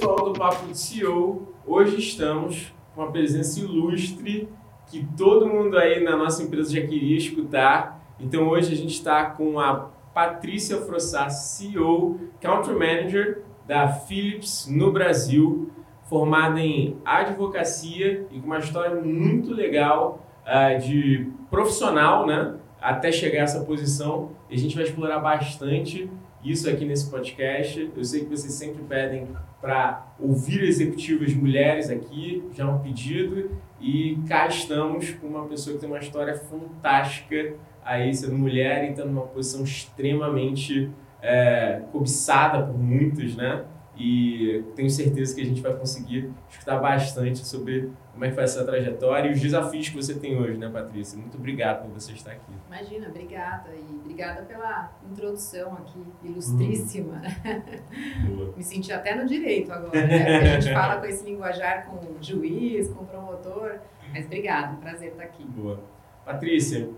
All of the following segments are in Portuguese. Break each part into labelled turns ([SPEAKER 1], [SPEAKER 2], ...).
[SPEAKER 1] pessoal do Papo de CEO. Hoje estamos com uma presença ilustre que todo mundo aí na nossa empresa já queria escutar. Então hoje a gente está com a Patrícia Frossá, CEO, Country Manager da Philips no Brasil, formada em advocacia e com uma história muito legal uh, de profissional, né? Até chegar a essa posição. E a gente vai explorar bastante isso aqui nesse podcast. Eu sei que vocês sempre pedem para ouvir executivas mulheres aqui, já é um pedido, e cá estamos com uma pessoa que tem uma história fantástica aí, sendo mulher e estando numa posição extremamente é, cobiçada por muitos, né? e tenho certeza que a gente vai conseguir escutar bastante sobre como é que foi essa trajetória e os desafios que você tem hoje, né, Patrícia? Muito obrigado por você estar aqui.
[SPEAKER 2] Imagina, obrigada e obrigada pela introdução aqui, ilustríssima. Hum. Me senti até no direito agora, né? Porque a gente fala com esse linguajar com juiz, com promotor, mas obrigada, prazer estar aqui.
[SPEAKER 1] Boa. Patrícia,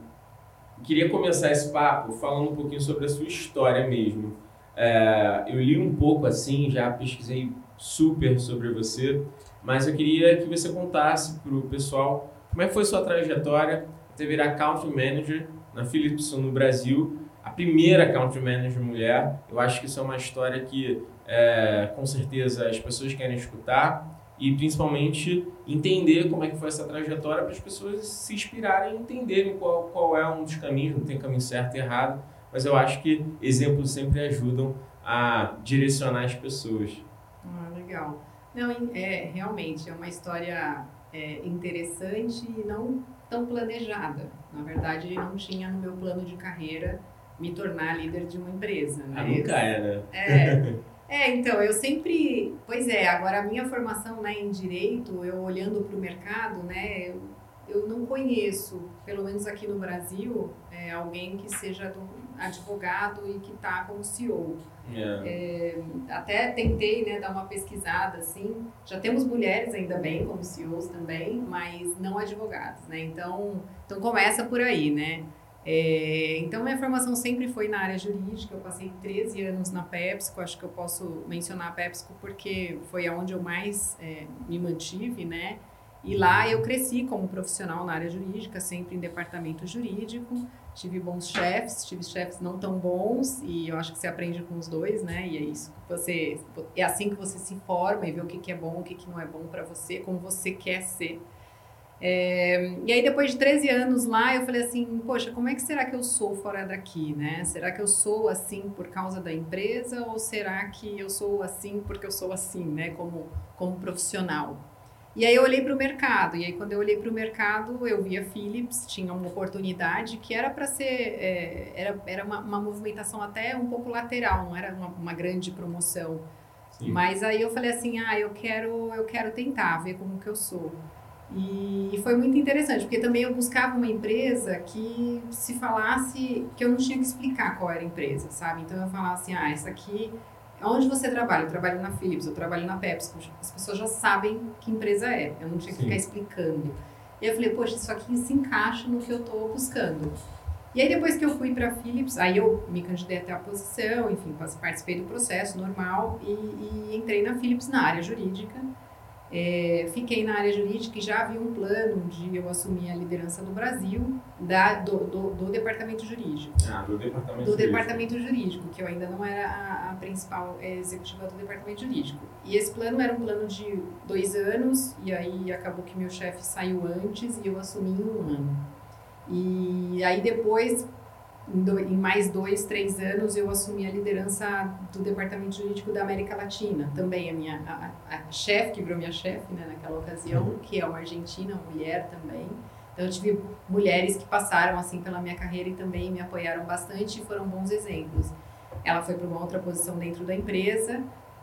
[SPEAKER 1] queria começar esse papo falando um pouquinho sobre a sua história mesmo. É, eu li um pouco assim, já pesquisei super sobre você, mas eu queria que você contasse para o pessoal como é que foi sua trajetória até virar Country Manager na Philips no Brasil, a primeira Country Manager mulher. Eu acho que isso é uma história que é, com certeza as pessoas querem escutar e principalmente entender como é que foi essa trajetória para as pessoas se inspirarem e entenderem qual, qual é um dos caminhos, não tem caminho certo e errado, mas eu acho que exemplos sempre ajudam a direcionar as pessoas.
[SPEAKER 2] Ah, legal. Não, é, realmente, é uma história é, interessante e não tão planejada. Na verdade, não tinha no meu plano de carreira me tornar líder de uma empresa. Né?
[SPEAKER 1] Ah, nunca é,
[SPEAKER 2] né? É, é, então, eu sempre... Pois é, agora a minha formação né, em Direito, eu olhando para o mercado, né, eu, eu não conheço, pelo menos aqui no Brasil, é, alguém que seja do, advogado e que está como CEO. Yeah. É, até tentei né, dar uma pesquisada, assim, já temos mulheres ainda bem como CEOs também, mas não advogados, né? Então, então começa por aí, né? É, então, minha formação sempre foi na área jurídica. Eu passei 13 anos na PepsiCo. Acho que eu posso mencionar a PepsiCo porque foi aonde eu mais é, me mantive, né? E lá eu cresci como profissional na área jurídica, sempre em departamento jurídico tive bons chefes, tive chefes não tão bons e eu acho que você aprende com os dois, né? E é isso que você é assim que você se forma e vê o que, que é bom, o que, que não é bom para você, como você quer ser. É, e aí depois de 13 anos lá, eu falei assim, poxa, como é que será que eu sou fora daqui, né? Será que eu sou assim por causa da empresa ou será que eu sou assim porque eu sou assim, né? Como como profissional. E aí eu olhei para o mercado, e aí quando eu olhei para o mercado, eu vi a Philips, tinha uma oportunidade que era para ser, é, era, era uma, uma, movimentação até um pouco lateral, não era uma, uma grande promoção. Sim. Mas aí eu falei assim, ah, eu quero, eu quero tentar ver como que eu sou. E, e foi muito interessante, porque também eu buscava uma empresa que se falasse, que eu não tinha que explicar qual era a empresa, sabe? Então eu falava assim, ah, essa aqui Onde você trabalha? Eu trabalho na Philips, eu trabalho na Pepsi. As pessoas já sabem que empresa é. Eu não tinha que Sim. ficar explicando. E eu falei, poxa, isso aqui se encaixa no que eu estou buscando. E aí depois que eu fui para a Philips, aí eu me candidatei à posição, enfim, participei do processo normal e, e entrei na Philips na área jurídica. É, fiquei na área jurídica e já havia um plano de eu assumir a liderança do Brasil da, do, do, do departamento jurídico.
[SPEAKER 1] Ah, do departamento
[SPEAKER 2] do jurídico. departamento jurídico, que eu ainda não era a, a, principal executiva do departamento jurídico. E esse plano era um plano de dois anos, e aí acabou que meu chefe saiu antes e eu assumi em um ano. E aí depois em mais dois, três anos, eu assumi a liderança do departamento jurídico da América Latina. Também a minha a, a chefe, que virou minha chefe né, naquela ocasião, uhum. que é uma argentina, uma mulher também. Então, eu tive mulheres que passaram assim pela minha carreira e também me apoiaram bastante e foram bons exemplos. Ela foi para uma outra posição dentro da empresa,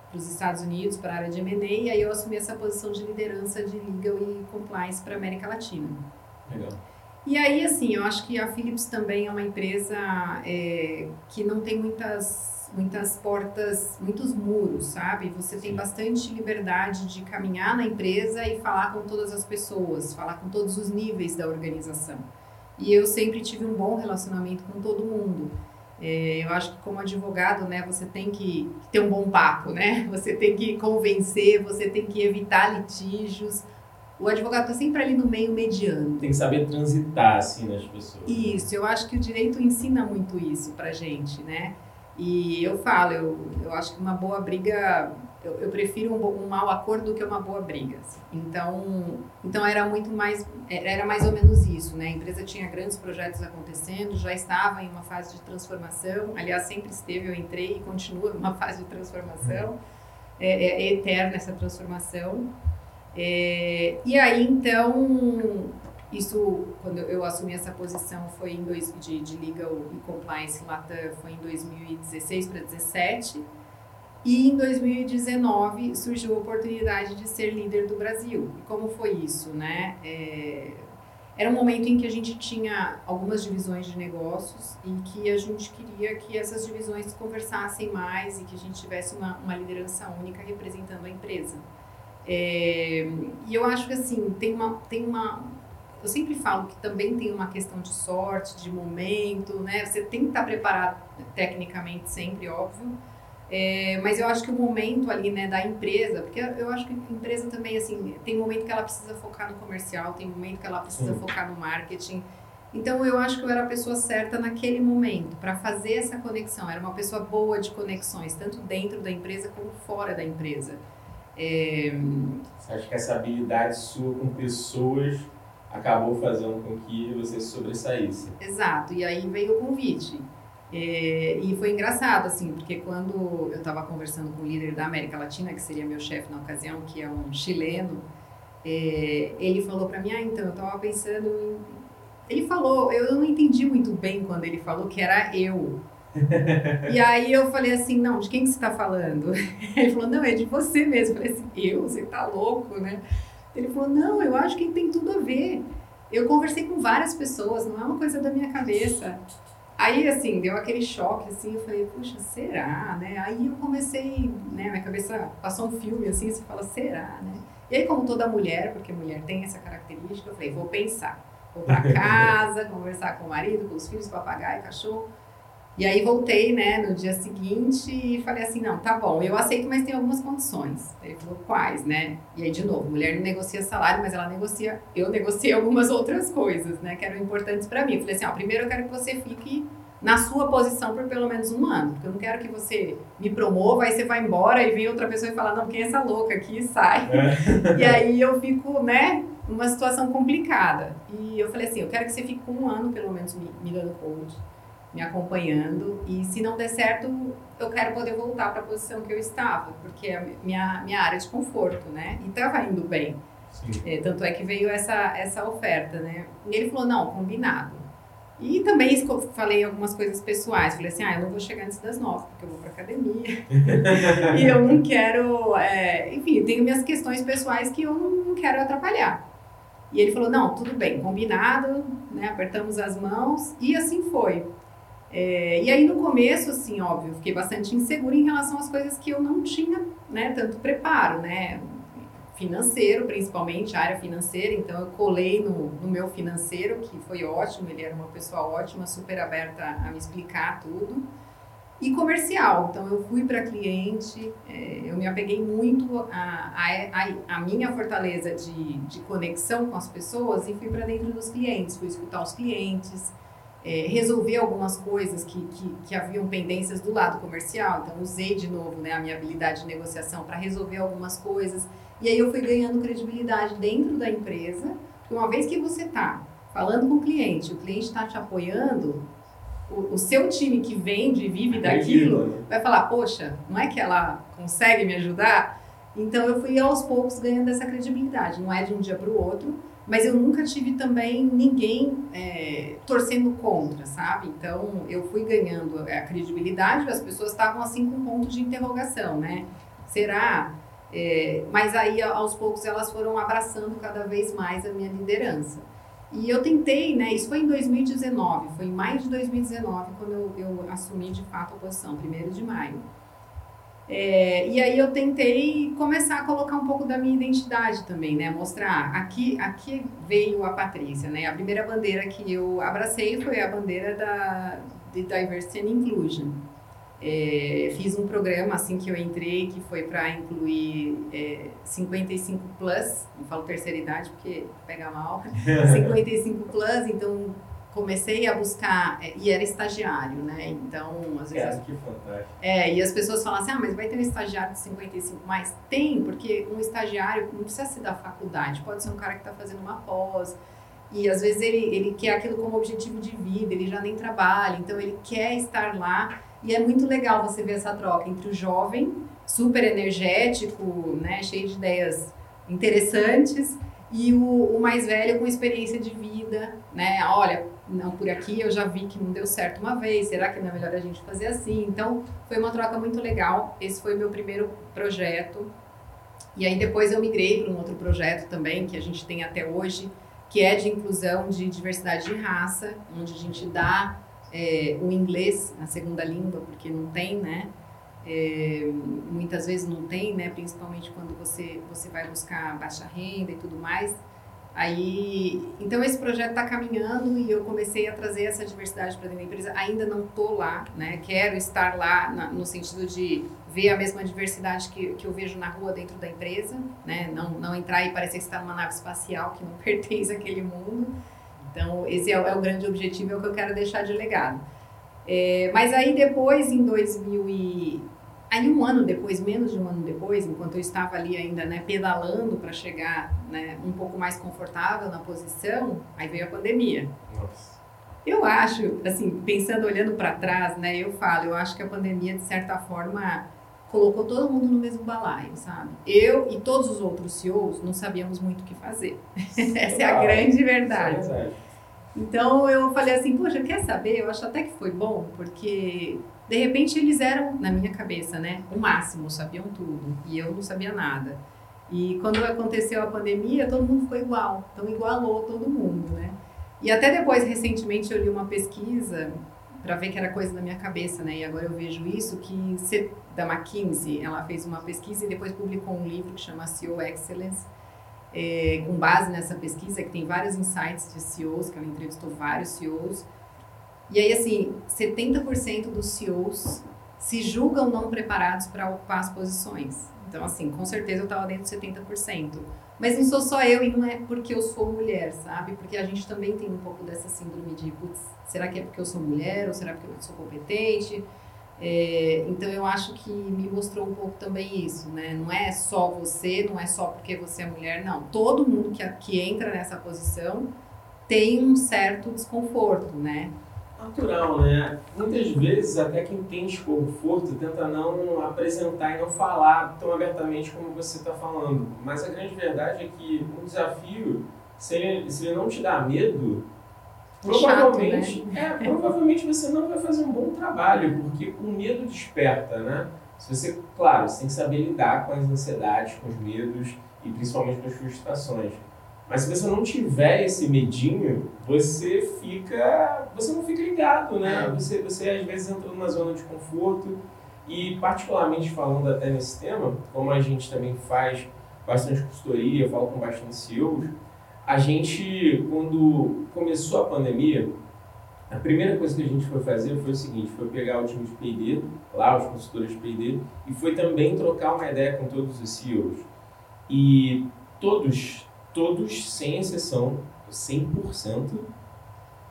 [SPEAKER 2] para os Estados Unidos, para a área de M&A, e aí eu assumi essa posição de liderança de legal e compliance para a América Latina.
[SPEAKER 1] Legal.
[SPEAKER 2] E aí, assim, eu acho que a Philips também é uma empresa é, que não tem muitas, muitas portas, muitos muros, sabe? Você tem bastante liberdade de caminhar na empresa e falar com todas as pessoas, falar com todos os níveis da organização. E eu sempre tive um bom relacionamento com todo mundo. É, eu acho que como advogado, né, você tem que ter um bom papo, né? Você tem que convencer, você tem que evitar litígios. O advogado está sempre ali no meio mediano.
[SPEAKER 1] Tem que saber transitar, assim, nas pessoas.
[SPEAKER 2] Isso, eu acho que o direito ensina muito isso pra gente, né? E eu falo, eu, eu acho que uma boa briga eu, eu prefiro um, um mau acordo do que uma boa briga. Assim. Então, então era muito mais, era mais ou menos isso, né? A empresa tinha grandes projetos acontecendo, já estava em uma fase de transformação. Aliás, sempre esteve, eu entrei e continua numa fase de transformação. É, é, é eterna essa transformação. É, e aí, então, isso, quando eu assumi essa posição, foi em dois, de, de Legal e Compliance Latam, foi em 2016 para 2017. E em 2019 surgiu a oportunidade de ser líder do Brasil. E como foi isso, né? É, era um momento em que a gente tinha algumas divisões de negócios e que a gente queria que essas divisões conversassem mais e que a gente tivesse uma, uma liderança única representando a empresa. É, e eu acho que assim, tem uma, tem uma. Eu sempre falo que também tem uma questão de sorte, de momento, né? Você tem que estar preparado tecnicamente sempre, óbvio é, mas eu acho que o momento ali, né, da empresa, porque eu acho que a empresa também, assim, tem momento que ela precisa focar no comercial, tem momento que ela precisa Sim. focar no marketing. Então eu acho que eu era a pessoa certa naquele momento para fazer essa conexão. Era uma pessoa boa de conexões, tanto dentro da empresa como fora da empresa.
[SPEAKER 1] É... Você acha que essa habilidade sua com pessoas acabou fazendo com que você sobressaísse?
[SPEAKER 2] Exato. E aí veio o convite. É, e foi engraçado, assim, porque quando eu estava conversando com o líder da América Latina, que seria meu chefe na ocasião, que é um chileno, é, ele falou para mim, ah, então, eu estava pensando em... Ele falou, eu não entendi muito bem quando ele falou que era eu. e aí eu falei assim, não, de quem que você está falando? Ele falou, não, é de você mesmo. Eu falei assim, eu? Você tá louco, né? Ele falou, não, eu acho que tem tudo a ver. Eu conversei com várias pessoas, não é uma coisa da minha cabeça. Aí, assim, deu aquele choque, assim, eu falei, puxa, será, né? Aí eu comecei, né, minha cabeça passou um filme, assim, você fala, será, né? E aí, como toda mulher, porque mulher tem essa característica, eu falei, vou pensar. Vou pra casa, conversar com o marido, com os filhos, papagaio, cachorro. E aí voltei, né, no dia seguinte e falei assim, não, tá bom, eu aceito, mas tem algumas condições. Ele falou, quais, né? E aí, de novo, mulher não negocia salário, mas ela negocia, eu negociei algumas outras coisas, né, que eram importantes para mim. Eu falei assim, ó, primeiro eu quero que você fique na sua posição por pelo menos um ano, porque eu não quero que você me promova, aí você vai embora e vem outra pessoa e fala, não, quem é essa louca aqui? E sai. É. E aí eu fico, né, numa situação complicada. E eu falei assim, eu quero que você fique com um ano, pelo menos, me, me dando coach me acompanhando. E se não der certo, eu quero poder voltar para a posição que eu estava, porque é minha, minha área de conforto, né? E estava indo bem. É, tanto é que veio essa, essa oferta, né? E ele falou: não, combinado. E também falei algumas coisas pessoais. Falei assim: ah, eu não vou chegar antes das nove, porque eu vou para academia. e eu não quero. É, enfim, tenho minhas questões pessoais que eu não quero atrapalhar. E ele falou: não, tudo bem, combinado, né? Apertamos as mãos e assim foi. É, e aí no começo, assim, óbvio, fiquei bastante insegura em relação às coisas que eu não tinha, né, tanto preparo, né, financeiro, principalmente, área financeira, então eu colei no, no meu financeiro, que foi ótimo, ele era uma pessoa ótima, super aberta a me explicar tudo, e comercial, então eu fui para cliente, é, eu me apeguei muito à a, a, a, minha fortaleza de, de conexão com as pessoas e fui para dentro dos clientes, fui escutar os clientes, é, resolver algumas coisas que, que, que, haviam pendências do lado comercial. Então, usei de novo né, a minha habilidade de negociação para resolver algumas coisas. E aí eu fui ganhando credibilidade dentro da empresa. Porque uma vez que você está falando com o cliente, o cliente está te apoiando, o, o, seu time que vende e vive daquilo né? vai falar: Poxa, não é que ela consegue me ajudar? Então eu fui aos poucos ganhando essa credibilidade. Não é de um dia para o outro mas eu nunca tive também ninguém é, torcendo contra, sabe? Então eu fui ganhando a credibilidade, as pessoas estavam assim com um ponto de interrogação, né? Será? É, mas aí aos poucos elas foram abraçando cada vez mais a minha liderança. E eu tentei, né? Isso foi em 2019, foi em maio de 2019 quando eu, eu assumi de fato a posição, primeiro de maio. É, e aí eu tentei começar a colocar um pouco da minha identidade também, né? Mostrar, aqui, aqui veio a Patrícia, né? A primeira bandeira que eu abracei foi a bandeira da, de Diversity and Inclusion. É, fiz um programa assim que eu entrei que foi para incluir é, 55 plus, não falo terceira idade porque pega mal, 55 plus, então comecei a buscar, é, e era estagiário, né? Então,
[SPEAKER 1] às vezes. É, que fantástico.
[SPEAKER 2] É, e as pessoas falam assim: ah, mas vai ter um estagiário de 55 mais? Tem, porque um estagiário não precisa ser da faculdade, pode ser um cara que está fazendo uma pós. E às vezes ele, ele quer aquilo como objetivo de vida, ele já nem trabalha, então ele quer estar lá. E é muito legal você ver essa troca entre o jovem, super energético, né, cheio de ideias interessantes, e o, o mais velho com experiência de vida, né? Olha, não por aqui, eu já vi que não deu certo uma vez, será que não é melhor a gente fazer assim? Então, foi uma troca muito legal. Esse foi o meu primeiro projeto. E aí depois eu migrei para um outro projeto também, que a gente tem até hoje, que é de inclusão de diversidade de raça, onde a gente dá é, o inglês na segunda língua, porque não tem, né? É, muitas vezes não tem, né? Principalmente quando você, você vai buscar baixa renda e tudo mais. Aí, então esse projeto está caminhando e eu comecei a trazer essa diversidade para dentro da empresa. Ainda não estou lá, né? Quero estar lá na, no sentido de ver a mesma diversidade que, que eu vejo na rua dentro da empresa, né? Não, não entrar e parecer que está numa nave espacial que não pertence àquele mundo. Então esse é, é o grande objetivo, é o que eu quero deixar de legado. É, mas aí depois, em 2000 e Aí um ano depois, menos de um ano depois, enquanto eu estava ali ainda, né, pedalando para chegar, né, um pouco mais confortável na posição, aí veio a pandemia. Nossa. Eu acho, assim, pensando, olhando para trás, né, eu falo, eu acho que a pandemia de certa forma colocou todo mundo no mesmo balaio, sabe? Eu e todos os outros CEOs não sabíamos muito o que fazer. Essa é a grande verdade. É então eu falei assim, poxa, quer saber? Eu acho até que foi bom, porque de repente eles eram, na minha cabeça, né, o máximo, sabiam tudo, e eu não sabia nada. E quando aconteceu a pandemia, todo mundo ficou igual, então igualou todo mundo, né? E até depois, recentemente, eu li uma pesquisa para ver que era coisa da minha cabeça, né? E agora eu vejo isso, que da McKinsey, ela fez uma pesquisa e depois publicou um livro que chama CEO Excellence, é, com base nessa pesquisa, que tem vários insights de CEOs, que ela entrevistou vários CEOs, e aí, assim, 70% dos CEOs se julgam não preparados para ocupar as posições. Então, assim, com certeza eu estava dentro de 70%. Mas não sou só eu e não é porque eu sou mulher, sabe? Porque a gente também tem um pouco dessa síndrome de, putz, será que é porque eu sou mulher ou será porque eu sou competente? É, então eu acho que me mostrou um pouco também isso, né? Não é só você, não é só porque você é mulher, não. Todo mundo que, que entra nessa posição tem um certo desconforto, né?
[SPEAKER 1] natural, né? Muitas vezes até quem tem desconforto tenta não apresentar e não falar tão abertamente como você está falando. Mas a grande verdade é que um desafio, se ele, se ele não te dá medo, provavelmente,
[SPEAKER 2] Chato, né?
[SPEAKER 1] é, provavelmente você não vai fazer um bom trabalho, porque o medo desperta, né? Se você, claro, você tem que saber lidar com as ansiedades, com os medos e principalmente com as frustrações. Mas se você não tiver esse medinho, você fica. Você não fica ligado, né? É. Você, você às vezes entra numa zona de conforto. E particularmente falando até nesse tema, como a gente também faz bastante consultoria, eu falo com bastante CEOs, a gente, quando começou a pandemia, a primeira coisa que a gente foi fazer foi o seguinte, foi pegar o time de P&D, lá os consultores de P&D, e foi também trocar uma ideia com todos os CEOs. E todos todos, sem exceção, 100%,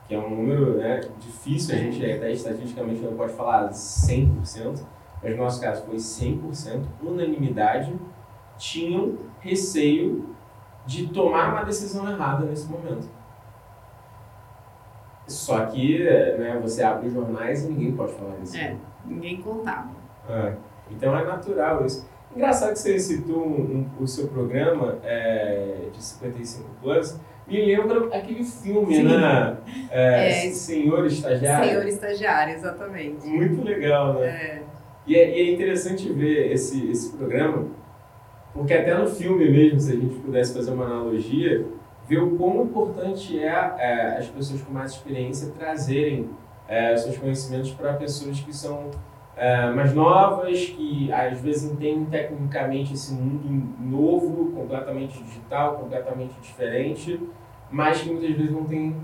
[SPEAKER 1] que é um número né, difícil, a gente até estatisticamente não pode falar 100%, mas no nosso caso foi 100%, unanimidade, tinham receio de tomar uma decisão errada nesse momento. Só que né, você abre os jornais e ninguém pode falar isso.
[SPEAKER 2] É, ninguém contava.
[SPEAKER 1] É, então é natural isso. Engraçado que você citou um, um, o seu programa é, de 55 Plus. Me lembra aquele filme, Sim. né? É, é, Senhor Estagiário.
[SPEAKER 2] Senhor Estagiário, exatamente.
[SPEAKER 1] Muito legal, né?
[SPEAKER 2] É.
[SPEAKER 1] E, é, e é interessante ver esse, esse programa, porque até no filme mesmo, se a gente pudesse fazer uma analogia, ver o quão importante é, é as pessoas com mais experiência trazerem é, seus conhecimentos para pessoas que são é, mais novas, que às vezes entendem tecnicamente esse mundo novo, completamente digital, completamente diferente, mas que muitas vezes não têm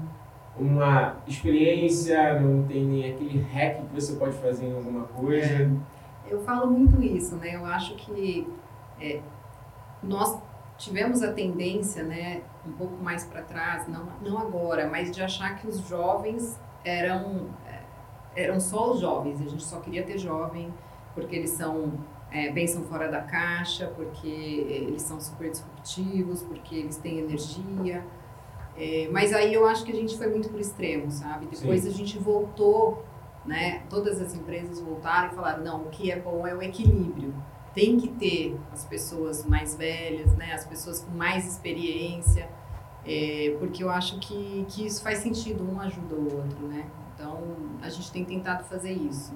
[SPEAKER 1] uma experiência, não tem aquele hack que você pode fazer em alguma coisa. É.
[SPEAKER 2] Eu falo muito isso, né? Eu acho que é, nós tivemos a tendência, né, um pouco mais para trás, não, não agora, mas de achar que os jovens eram é, eram só os jovens, a gente só queria ter jovem porque eles são é, pensam fora da caixa, porque eles são super disruptivos, porque eles têm energia. É, mas aí eu acho que a gente foi muito pro extremo, sabe? Depois Sim. a gente voltou, né? Todas as empresas voltaram e falaram, não, o que é bom é o equilíbrio. Tem que ter as pessoas mais velhas, né? As pessoas com mais experiência, é, porque eu acho que, que isso faz sentido, um ajuda o outro, né? Então, a gente tem tentado fazer isso.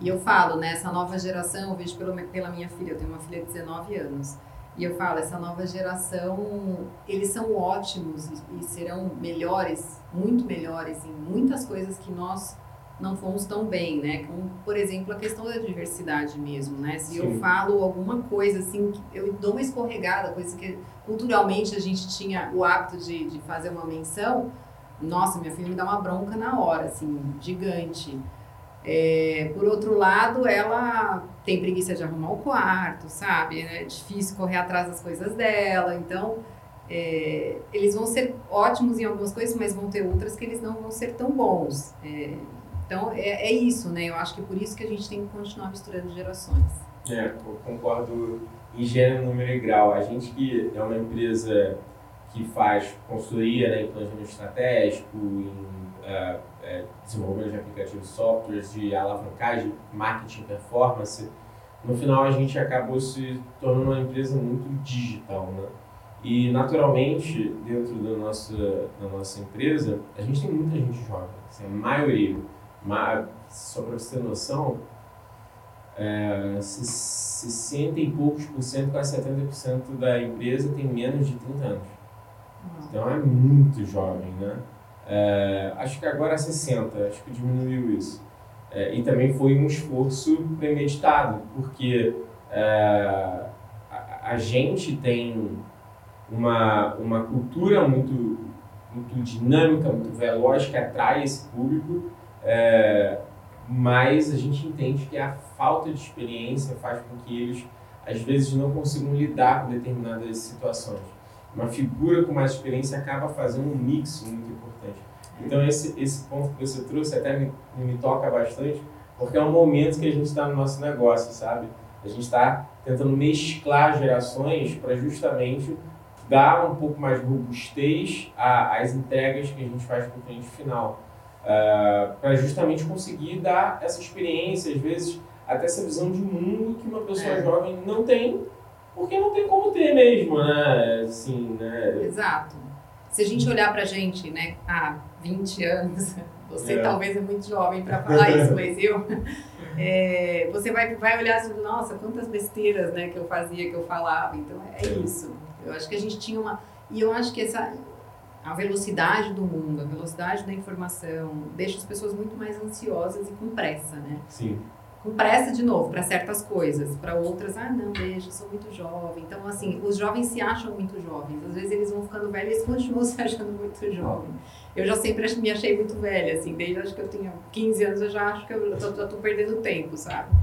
[SPEAKER 2] E eu falo, né, essa nova geração, eu vejo pelo, pela minha filha, eu tenho uma filha de 19 anos, e eu falo, essa nova geração, eles são ótimos e, e serão melhores, muito melhores em muitas coisas que nós não fomos tão bem, né? Como, por exemplo, a questão da diversidade mesmo, né? Se Sim. eu falo alguma coisa assim, eu dou uma escorregada, coisa que culturalmente a gente tinha o hábito de, de fazer uma menção, nossa, minha filha me dá uma bronca na hora, assim, gigante. É, por outro lado, ela tem preguiça de arrumar o quarto, sabe? É difícil correr atrás das coisas dela. Então, é, eles vão ser ótimos em algumas coisas, mas vão ter outras que eles não vão ser tão bons. É, então, é, é, isso, né? Eu acho que é por isso que a gente tem que continuar misturando gerações.
[SPEAKER 1] É, eu concordo em gênero, número e grau. A gente que é uma empresa que faz consultoria né, em planejamento estratégico, em uh, desenvolvimento de aplicativos softwares, de alavancagem, marketing, performance, no final a gente acabou se tornando uma empresa muito digital, né? E naturalmente, dentro da nossa, da nossa empresa, a gente tem muita gente jovem, assim, a maioria. Mas, só para você ter noção, é, 60 e poucos por cento, quase 70% da empresa tem menos de 30 anos. Então é muito jovem, né? É, acho que agora é 60, acho que diminuiu isso. É, e também foi um esforço premeditado, porque é, a, a, gente tem uma, uma cultura muito, muito dinâmica, muito veloz, que atrai esse público, é, mas a gente entende que a falta de experiência faz com que eles, às vezes, não consigam lidar com determinadas situações. Uma figura com mais experiência acaba fazendo um mix muito importante. Então, esse, esse ponto que você trouxe até me, me toca bastante, porque é um momento que a gente está no nosso negócio, sabe? A gente está tentando mesclar gerações para justamente dar um pouco mais robustez às entregas que a gente faz para o cliente final. Uh, ah, para justamente conseguir dar essa experiência, às vezes até essa visão de mundo que uma pessoa é. jovem não tem, porque não tem como ter mesmo, né? Assim, né?
[SPEAKER 2] Exato. Se a gente olhar para a gente, né, há 20 anos, você é. talvez é muito jovem para falar isso, mas eu, é, você vai, vai olhar assim, nossa, quantas besteiras, né, que eu fazia, que eu falava. Então é, é isso. Eu acho que a gente tinha uma e eu acho que essa a velocidade do mundo, a velocidade da informação deixa as pessoas muito mais ansiosas e com pressa, né?
[SPEAKER 1] Sim
[SPEAKER 2] com pressa de novo para certas coisas, para outras, ah, não, deixa, sou muito jovem. Então, assim, os jovens se acham muito jovens. Às vezes eles vão ficando velhos e continuam se achando muito jovem. Eu já sempre me achei muito velha, assim, desde acho que eu tinha 15 anos, eu já acho que eu já tô perdendo tempo, sabe?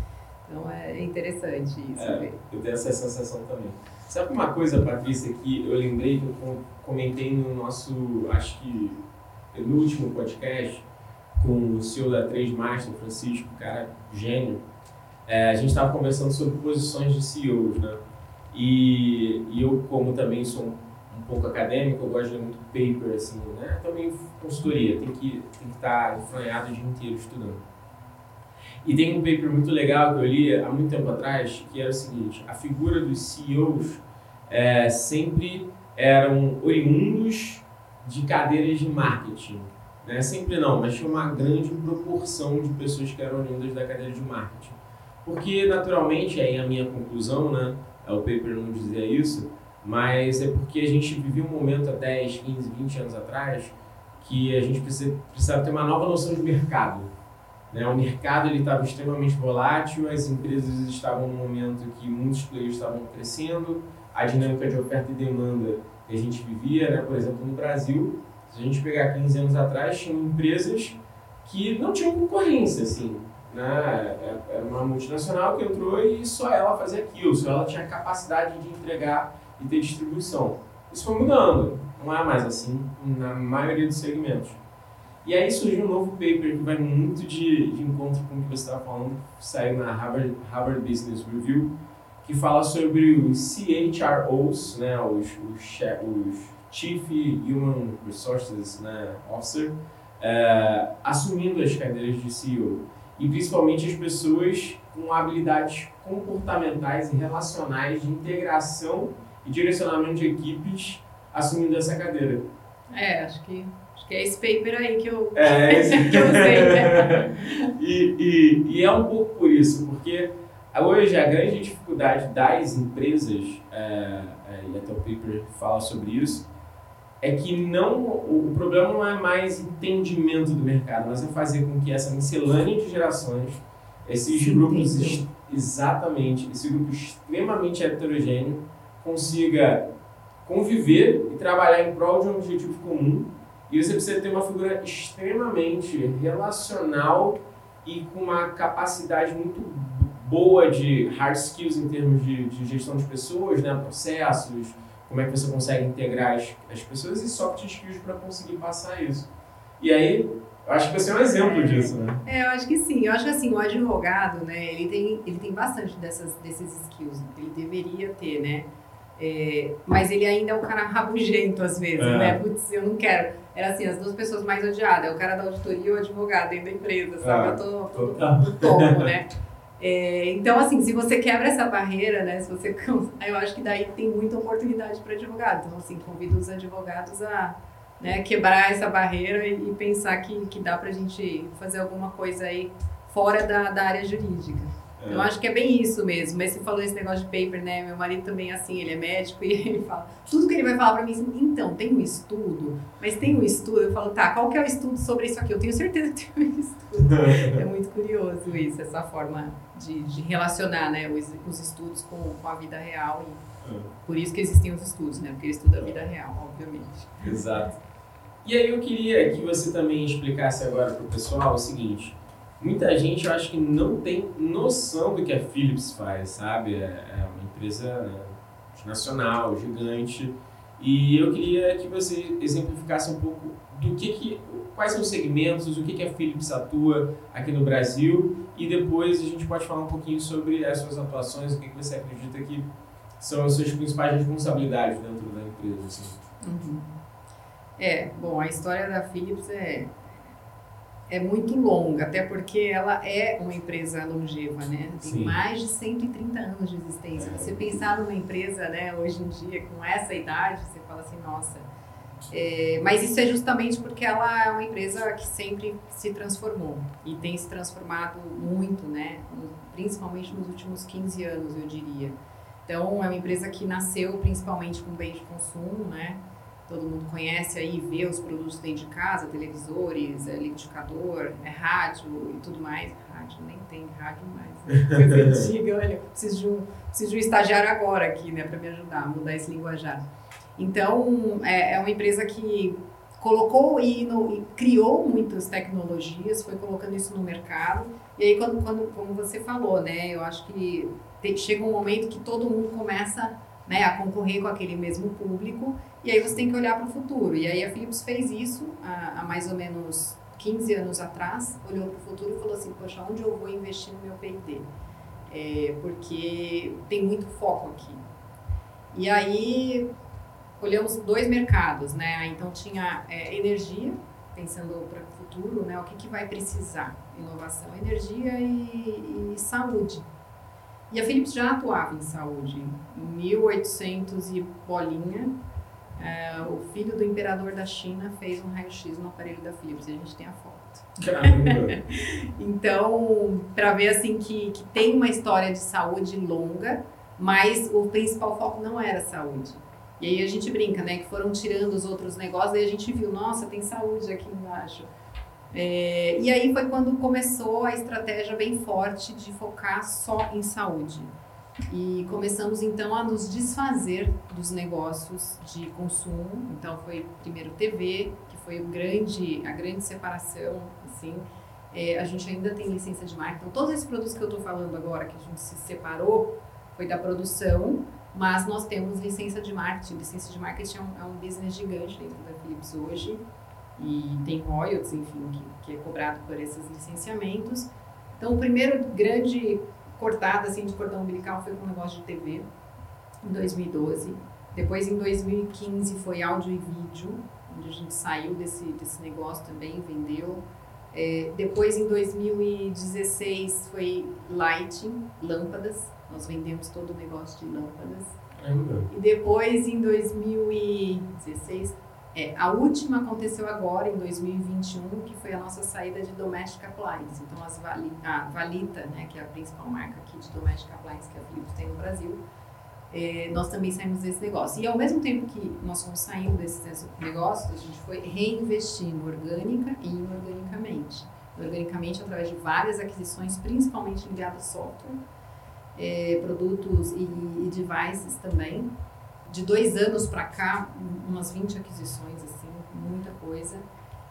[SPEAKER 2] Então é interessante isso.
[SPEAKER 1] É, eu tenho essa sensação também. Sabe uma coisa, Patrícia, que eu lembrei que eu comentei no nosso, acho que no último podcast, com o CEO da 3 Master, Francisco, cara gênio, é, a gente estava conversando sobre posições de CEOs, né? E, e eu, como também sou um, um, pouco acadêmico, eu gosto de ler muito paper, assim, né? Também consultoria, tem que, tem que estar enfranhado o dia inteiro estudando. E tem um paper muito legal que eu li há muito tempo atrás, que era o seguinte, a figura dos CEOs é, sempre eram oriundos de cadeiras de marketing. Né? Sempre não, mas tinha uma grande proporção de pessoas que eram oriundas da cadeia de marketing. Porque, naturalmente, aí a minha conclusão, né, é o paper não dizia isso, mas é porque a gente vivia um momento há 10, 15, 20 anos atrás que a gente precisava ter uma nova noção de mercado. Né? O mercado estava extremamente volátil, as empresas estavam num momento que muitos players estavam crescendo, a dinâmica de oferta e demanda que a gente vivia, né? por exemplo, no Brasil, Se a gente pegar 15 anos atrás, tinham empresas que não tinham concorrência, assim. Né? É, era uma multinacional que entrou e só ela fazia aquilo, só ela tinha capacidade de entregar e ter distribuição. Isso foi mudando, não é mais assim na maioria dos segmentos. E aí surgiu um novo paper que vai muito de, de encontro com o que você estava falando, que saiu na Harvard, Harvard Business Review, que fala sobre os CHROs, né, os, os, os Chief Human Resources né, Officer, é, assumindo as cadeiras de CEO. E principalmente as pessoas com habilidades comportamentais e relacionais de integração e direcionamento de equipes assumindo essa cadeira.
[SPEAKER 2] É, acho que, que é esse paper aí que eu,
[SPEAKER 1] é, esse...
[SPEAKER 2] que eu sei. Né?
[SPEAKER 1] e, e, e é um pouco por isso, porque hoje a grande dificuldade das empresas, é, é, e até o paper fala sobre isso, é que não o problema não é mais entendimento do mercado, mas é fazer com que essa miscelânea de gerações, esses Sim, grupos exatamente, esse grupo extremamente heterogêneo consiga conviver e trabalhar em prol de um objetivo comum. E você precisa ter uma figura extremamente relacional e com uma capacidade muito boa de hard skills em termos de, de gestão de pessoas, né, processos, como é que você consegue integrar as, as pessoas e soft skills para conseguir passar isso. E aí, eu acho que você é um exemplo disso, né?
[SPEAKER 2] É, eu acho que sim. Eu acho que assim, o advogado, né, ele tem, ele tem bastante dessas, desses skills. Ele deveria ter, né? É, mas ele ainda é um cara rabugento às vezes, é. né? Putz, eu não quero. Era assim, as duas pessoas mais odiadas, é o cara da auditoria e o advogado dentro da empresa, sabe? É. Eu tô, tô, tô né? É, então, assim, se você quebra essa barreira, né? Se você, eu acho que daí tem muita oportunidade para advogado. Então, assim, convido os advogados a né, quebrar essa barreira e, e pensar que, que dá para a gente fazer alguma coisa aí fora da, da área jurídica. É. Eu acho que é bem isso mesmo. Mas você falou esse negócio de paper, né? Meu marido também é assim, ele é médico e ele fala. Tudo que ele vai falar para mim assim, então, tem um estudo, mas tem um estudo. Eu falo, tá, qual que é o estudo sobre isso aqui? Eu tenho certeza que tem um estudo. é muito curioso isso, essa forma de, de relacionar né, os, os estudos com, com a vida real. E é. Por isso que existem os estudos, né? Porque ele estuda a vida real, obviamente.
[SPEAKER 1] Exato. E aí eu queria que você também explicasse agora para o pessoal o seguinte muita gente eu acho que não tem noção do que a Philips faz, sabe? É, é uma empresa né, nacional, gigante. E eu queria que você exemplificasse um pouco do que, que quais são os segmentos, o que, que a Philips atua aqui no Brasil e depois a gente pode falar um pouquinho sobre as suas atuações, o que, que você acredita que são as suas principais responsabilidades dentro da empresa. Assim.
[SPEAKER 2] Uhum. É, bom, a história da Philips é é muito longa, até porque ela é uma empresa longeva, né? Tem Sim. mais de 130 anos de existência. É. Você pensar numa empresa, né, hoje em dia, com essa idade, você fala assim, nossa. É, mas isso é justamente porque ela é uma empresa que sempre se transformou e tem se transformado muito, né? Principalmente nos últimos 15 anos, eu diria. Então, é uma empresa que nasceu principalmente com bem de consumo, né? Todo mundo conhece aí, vê os produtos dentro de casa, televisores, é, liquidificador, é rádio e tudo mais. Rádio, nem tem rádio mais. Né? Coisa antiga, olha, preciso de, um, preciso de um estagiário agora aqui, né, para me ajudar a mudar esse linguajar. Então, é, é uma empresa que colocou e, no, e, criou muitas tecnologias, foi colocando isso no mercado. E aí, quando, quando como você falou, né, eu acho que te, chega um momento que todo mundo começa né, a concorrer com aquele mesmo público e aí você tem que olhar para o futuro. E aí a Philips fez isso há, há mais ou menos 15 anos atrás, olhou para o futuro e falou assim, poxa, onde eu vou investir no meu P&D? É, porque tem muito foco aqui. E aí olhamos dois mercados, né? Então tinha é, energia, pensando para o futuro, né? O que, que vai precisar? Inovação, energia e, e saúde. E a Philips já atuava em saúde. Em 1800 e bolinha, é, o filho do imperador da China fez um raio-x no aparelho da Philips e a gente tem a foto. então, para ver assim que, que tem uma história de saúde longa, mas o principal foco não era saúde. E aí a gente brinca, né, que foram tirando os outros negócios e a gente viu, nossa, tem saúde aqui embaixo. É, e aí foi quando começou a estratégia bem forte de focar só em saúde. E começamos então a nos desfazer dos negócios de consumo. Então foi primeiro TV, que foi o grande, a grande separação, assim. É, a gente ainda tem licença de marca. Então, todos esses produtos que eu estou falando agora, que a gente se separou, foi da produção, mas nós temos licença de marketing. Licença de marketing é um, é um business gigante dentro da Philips hoje e tem royalties, enfim, que, que é cobrado por esses licenciamentos. Então, o primeiro grande cortada assim, de cordão umbilical foi com o negócio de TV, em 2012. Depois, em 2015, foi áudio e vídeo, onde a gente saiu desse, desse negócio também, vendeu. É, depois, em 2016, foi lighting, lâmpadas. Nós vendemos todo o negócio de lâmpadas. E depois, em 2016, é, a última aconteceu agora, em 2021, que foi a nossa saída de Domestic Appliance. Então, as Vali, a Valita, né, que é a principal marca aqui de Domestic Appliance que a Philips tem no Brasil, é, nós também saímos desse negócio. E ao mesmo tempo que nós fomos saindo desses negócios, a gente foi reinvestindo orgânica e inorganicamente. Organicamente, através de várias aquisições, principalmente ligadas a software, é, produtos e, e devices também de dois anos para cá, umas 20 aquisições, assim, muita coisa.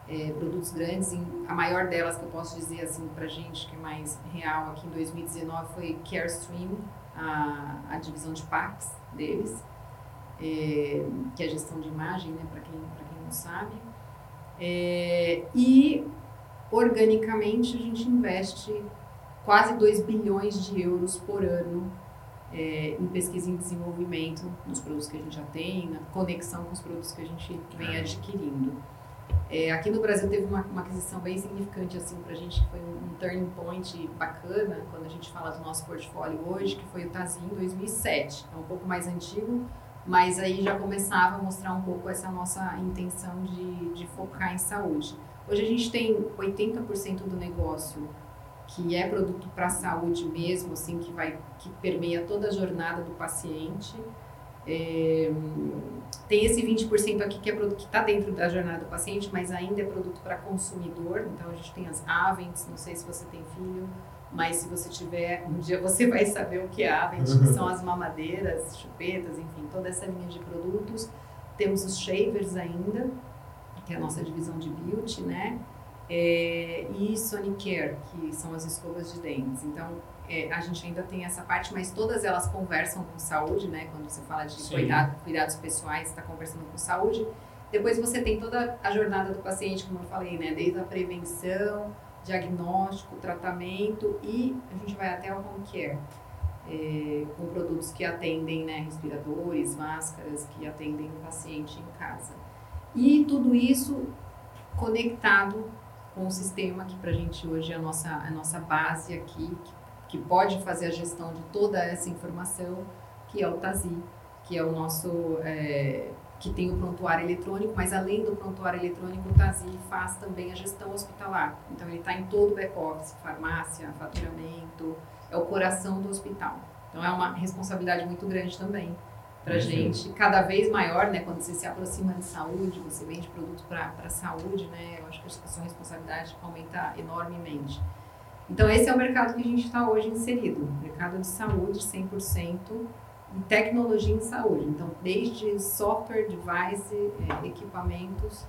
[SPEAKER 2] É, produtos grandes, em, a maior delas que eu posso dizer assim para gente que é mais real aqui em 2019 foi Carestream, a, a divisão de PACs deles, é, que é gestão de imagem, né, para quem, quem não sabe. É, e organicamente a gente investe quase 2 bilhões de euros por ano é, em pesquisa e desenvolvimento nos produtos que a gente já tem, na conexão com os produtos que a gente vem adquirindo. É, aqui no Brasil teve uma, uma aquisição bem significante assim para a gente, que foi um, um, turning point bacana quando a gente fala do nosso portfólio hoje, que foi o Tazin em 2007. É um pouco mais antigo, mas aí já começava a mostrar um pouco essa nossa intenção de, de focar em saúde. Hoje a gente tem 80% do negócio que é produto para a saúde mesmo, assim, que vai que permeia toda a jornada do paciente. É, tem esse 20% aqui que é produto que está dentro da jornada do paciente, mas ainda é produto para consumidor. Então a gente tem as Avents, não sei se você tem filho, mas se você tiver, um dia você vai saber o que é Avent, que são as mamadeiras, chupetas, enfim, toda essa linha de produtos. Temos os shavers ainda, que é a nossa divisão de beauty, né? É, e Sonicare, que são as escovas de dentes. Então, é, a gente ainda tem essa parte, mas todas elas conversam com saúde, né? Quando você fala de cuidado, cuidados pessoais, está conversando com saúde. Depois você tem toda a jornada do paciente, como eu falei, né? Desde a prevenção, diagnóstico, tratamento e a gente vai até o home care. É, com produtos que atendem né, respiradores, máscaras, que atendem o paciente em casa. E tudo isso conectado com um sistema que para a gente hoje é a nossa, a nossa base aqui, que, que pode fazer a gestão de toda essa informação, que é o TASI, que é o nosso, é, que tem o prontuário eletrônico, mas além do prontuário eletrônico, o TASI faz também a gestão hospitalar. Então ele está em todo o back-office, farmácia, faturamento, é o coração do hospital. Então é uma responsabilidade muito grande também para gente, cada vez maior, né? Quando você se aproxima de saúde, você vende produto para a saúde, né? Eu acho que a sua responsabilidade aumenta enormemente. Então, esse é o mercado que a gente está hoje inserido, mercado de saúde 100% e tecnologia em saúde. Então, desde software, device, é, equipamentos,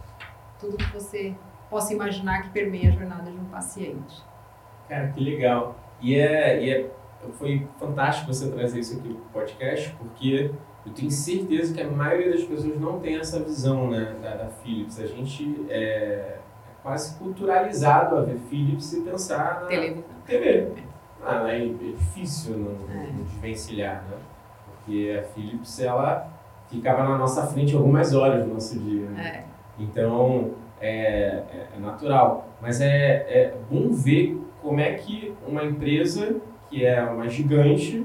[SPEAKER 2] tudo que você possa imaginar que permeia a jornada de um paciente.
[SPEAKER 1] Cara, que legal. E é, e é foi fantástico você trazer isso aqui para o podcast, porque eu tenho certeza que a maioria das pessoas não tem essa visão né, da, da Philips. A gente é, é, quase culturalizado a ver Philips e pensar na
[SPEAKER 2] Televisão.
[SPEAKER 1] TV. Ah, é, é difícil não, é. não desvencilhar, né? Porque a Philips, ela ficava na nossa frente algumas horas do nosso dia. Né? É. Então, é, é, é, natural. Mas é, é bom ver como é que uma empresa que é uma gigante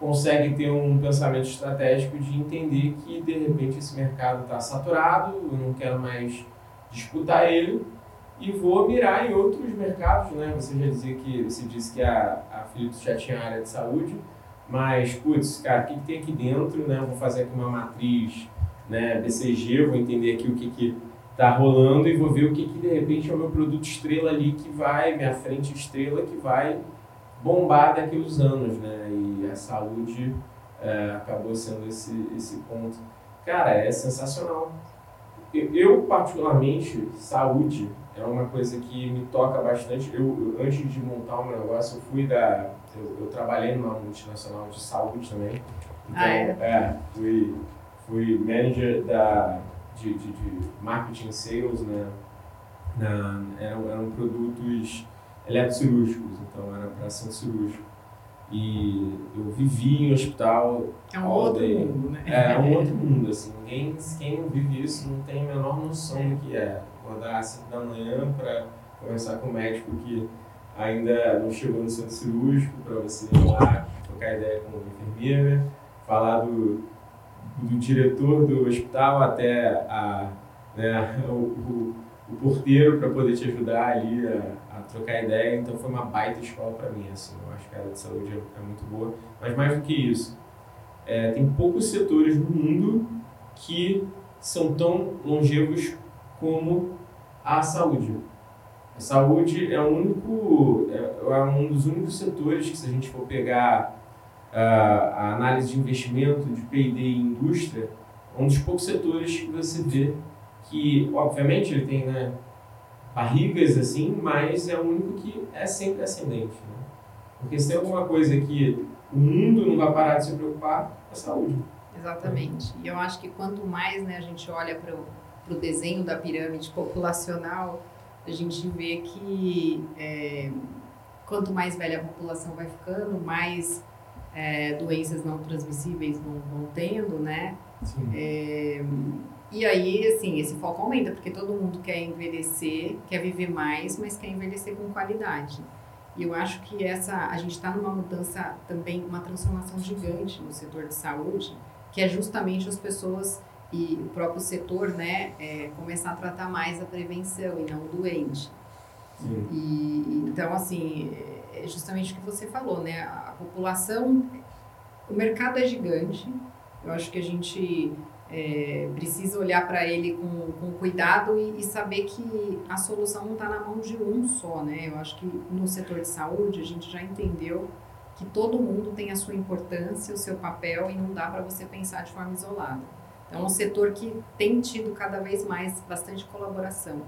[SPEAKER 1] consegue ter um pensamento estratégico de entender que de repente esse mercado está saturado, eu não quero mais disputar ele e vou mirar em outros mercados, né? Você já dizia que você disse que a, a Philips já tinha área de saúde, mas putz, cara, o que, que tem aqui dentro, né? Vou fazer aqui uma matriz, né? BCG, vou entender aqui o que que tá rolando e vou ver o que que de repente é o meu produto estrela ali que vai, minha frente estrela que vai bombar daqui uns anos, né? E a saúde é, acabou sendo esse, esse ponto. Cara, é sensacional. eu, particularmente, saúde é uma coisa que me toca bastante. Eu, eu antes de montar um negócio, eu fui da. Eu, eu, trabalhei numa multinacional de saúde também. Então,
[SPEAKER 2] ah, é?
[SPEAKER 1] é? fui, fui manager da, de, de, de marketing sales, né? Na, eram, eram produtos eletrocirúrgicos, então era para centro cirúrgico. E eu vivi em hospital.
[SPEAKER 2] É um outro day. mundo, né?
[SPEAKER 1] É, é um outro mundo, assim. Ninguém, quem não vive isso não tem a menor noção do que é. Acordar às 5 da manhã para conversar com o médico que ainda não chegou no centro cirúrgico, para você ir lá, trocar ideia com a enfermeira, falar do, do diretor do hospital até a, né, o, o, o porteiro para poder te ajudar ali a, a, trocar ideia. Então foi uma baita escola para mim, assim. Eu acho que a área de saúde é, é muito boa. Mas mais do que isso, é, tem poucos setores no mundo que são tão longevos como a saúde. A saúde é, o único, é, é um dos únicos setores que, se a gente for pegar uh, a análise de investimento de P&D e indústria, é um dos poucos setores que você vê que, obviamente, ele tem né, barrigas assim, mas é o único que é sempre ascendente. Né? Porque se tem alguma coisa que o mundo não vai parar de se preocupar, é a saúde.
[SPEAKER 2] Exatamente. E eu acho que quanto mais né, a gente olha para o desenho da pirâmide populacional, a gente vê que é, quanto mais velha a população vai ficando, mais é, doenças não transmissíveis vão, vão tendo, né? É, e aí, assim, esse foco aumenta, porque todo mundo quer envelhecer, quer viver mais, mas quer envelhecer com qualidade. E eu acho que essa, a gente está numa mudança também, uma transformação gigante no setor de saúde, que é justamente as pessoas e o próprio setor, né, é, começar a tratar mais a prevenção e não o doente. Sim. E, então, assim, é justamente o que você falou, né, a população, o mercado é gigante, eu acho que a gente é, precisa olhar para ele com, com cuidado e, e, saber que a solução não está na mão de um só, né? Eu acho que no setor de saúde a gente já entendeu que todo mundo tem a sua importância, o seu papel e não dá para você pensar de forma isolada. Então, é um setor que tem tido cada vez mais bastante colaboração.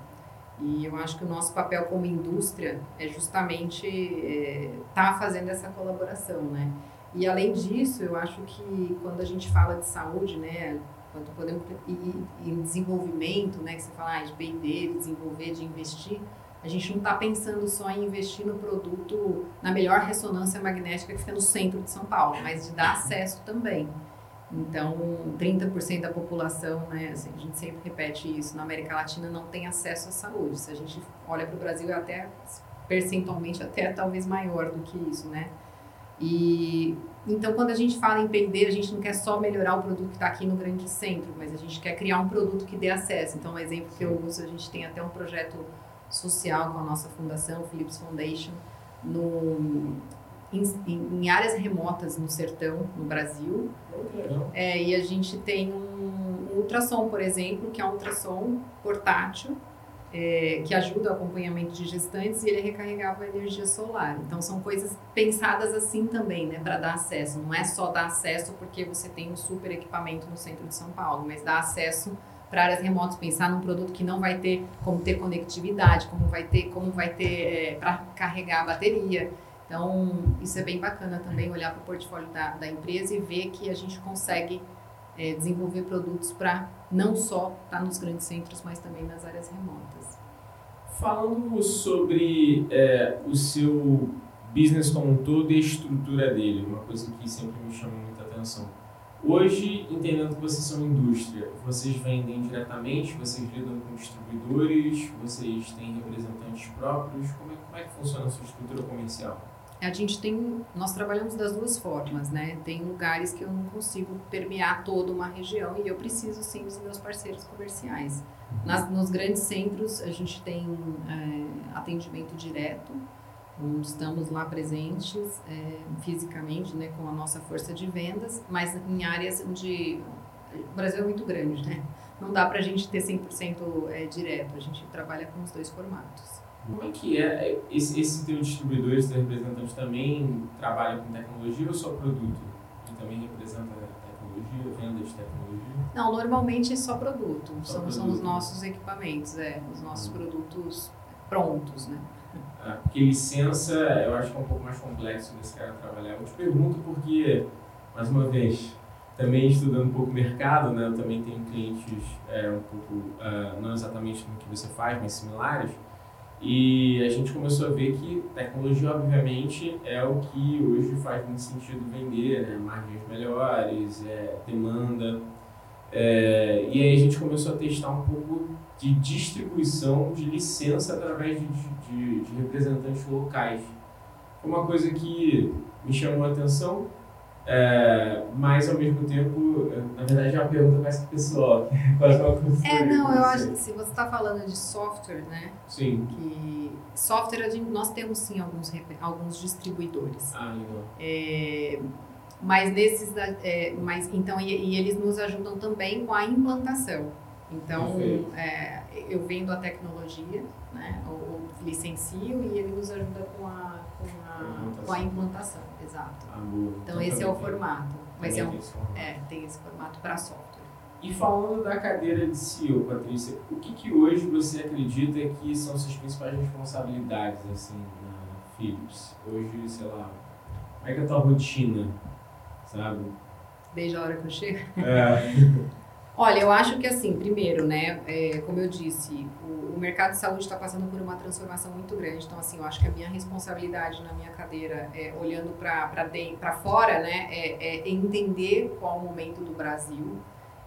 [SPEAKER 2] E eu acho que o nosso papel como indústria é justamente estar é, tá fazendo essa colaboração, né? E além disso, eu acho que quando a gente fala de saúde, né, quando podemos em desenvolvimento, né, que você fala ah, de vender, de desenvolver, de investir, a gente não está pensando só em investir no produto na melhor ressonância magnética que fica no centro de São Paulo, mas de dar acesso também. Então, 30% da população, né, assim, a gente sempre repete isso, na América Latina não tem acesso à saúde. Se a gente olha para o Brasil, é até percentualmente até talvez maior do que isso, né? E então, quando a gente fala em P&D, a gente não quer só melhorar o produto que está aqui no grande centro, mas a gente quer criar um produto que dê acesso. Então, um exemplo que eu uso, a gente tem até um projeto social com a nossa fundação, Philips Foundation, no, em, em áreas remotas no sertão, no Brasil. É, e a gente tem um, um ultrassom, por exemplo, que é um ultrassom portátil, é, que ajuda o acompanhamento de gestantes e ele recarregava a energia solar. Então são coisas pensadas assim também, né, para dar acesso. Não é só dar acesso porque você tem um super equipamento no centro de São Paulo, mas dar acesso para áreas remotas, pensar num produto que não vai ter como ter conectividade, como vai ter, como vai ter é, para carregar a bateria. Então isso é bem bacana também olhar para o portfólio da, da empresa e ver que a gente consegue é, desenvolver produtos para não só estar tá nos grandes centros, mas também nas áreas remotas.
[SPEAKER 1] Falando sobre é, o seu business como um todo e a estrutura dele, uma coisa que sempre me chama muita atenção. Hoje, entendendo que vocês são indústria, vocês vendem diretamente, vocês lidam com distribuidores, vocês têm representantes próprios, como é, como é que funciona a sua estrutura comercial?
[SPEAKER 2] A gente tem, nós trabalhamos das duas formas, né? Tem lugares que eu não consigo permear toda uma região e eu preciso sim dos meus parceiros comerciais. Nas, nos grandes centros a gente tem é, atendimento direto, onde estamos lá presentes é, fisicamente, né, com a nossa força de vendas, mas em áreas onde o Brasil é muito grande, né? Não dá para a gente ter 100% é, direto, a gente trabalha com os dois formatos.
[SPEAKER 1] Como é que é? Esse, esse teu distribuidor, esse teu representante também trabalha com tecnologia ou só produto? que também representa tecnologia, venda de tecnologia?
[SPEAKER 2] Não, normalmente é só produto. Só são, produto. são os nossos equipamentos, é, os nossos hum. produtos prontos, né?
[SPEAKER 1] Ah, porque licença eu acho que é um pouco mais complexo nesse cara trabalhar. Eu te pergunto porque, mais uma vez, também estudando um pouco o mercado, né? Eu também tenho clientes é, um pouco, uh, não exatamente no que você faz, mas similares. E a gente começou a ver que tecnologia, obviamente, é o que hoje faz muito sentido vender, né? Margens melhores, é, demanda. É, e aí a gente começou a testar um pouco de distribuição de licença através de, de, de representantes locais. Uma coisa que me chamou a atenção, é, mas ao mesmo tempo, na verdade é uma pergunta mais pessoal.
[SPEAKER 2] é, não, eu acho que se você está falando de software, né?
[SPEAKER 1] Sim.
[SPEAKER 2] Que software, nós temos sim alguns, alguns distribuidores.
[SPEAKER 1] Ah, legal.
[SPEAKER 2] É, mas nesses, é, mas, então, e, e, eles nos ajudam também com a implantação. Então, é, eu vendo a tecnologia, né, ou licencio, e ele nos ajuda com a, com a, com a implantação, exato.
[SPEAKER 1] Ah.
[SPEAKER 2] Então, então esse é o formato. Mas é, um, é, tem esse formato para software.
[SPEAKER 1] E falando da cadeira de CEO, Patrícia, o que, que hoje você acredita que são suas principais responsabilidades assim, na Philips? Hoje, sei lá, como é que é a tua rotina, sabe?
[SPEAKER 2] Desde a hora que eu chego?
[SPEAKER 1] É.
[SPEAKER 2] Olha, eu acho que assim, primeiro, né, é, como eu disse, o, o, mercado de saúde está passando por uma transformação muito grande. Então, assim, eu acho que a minha responsabilidade na minha cadeira, é, olhando para fora, né, é, é, entender qual o momento do Brasil.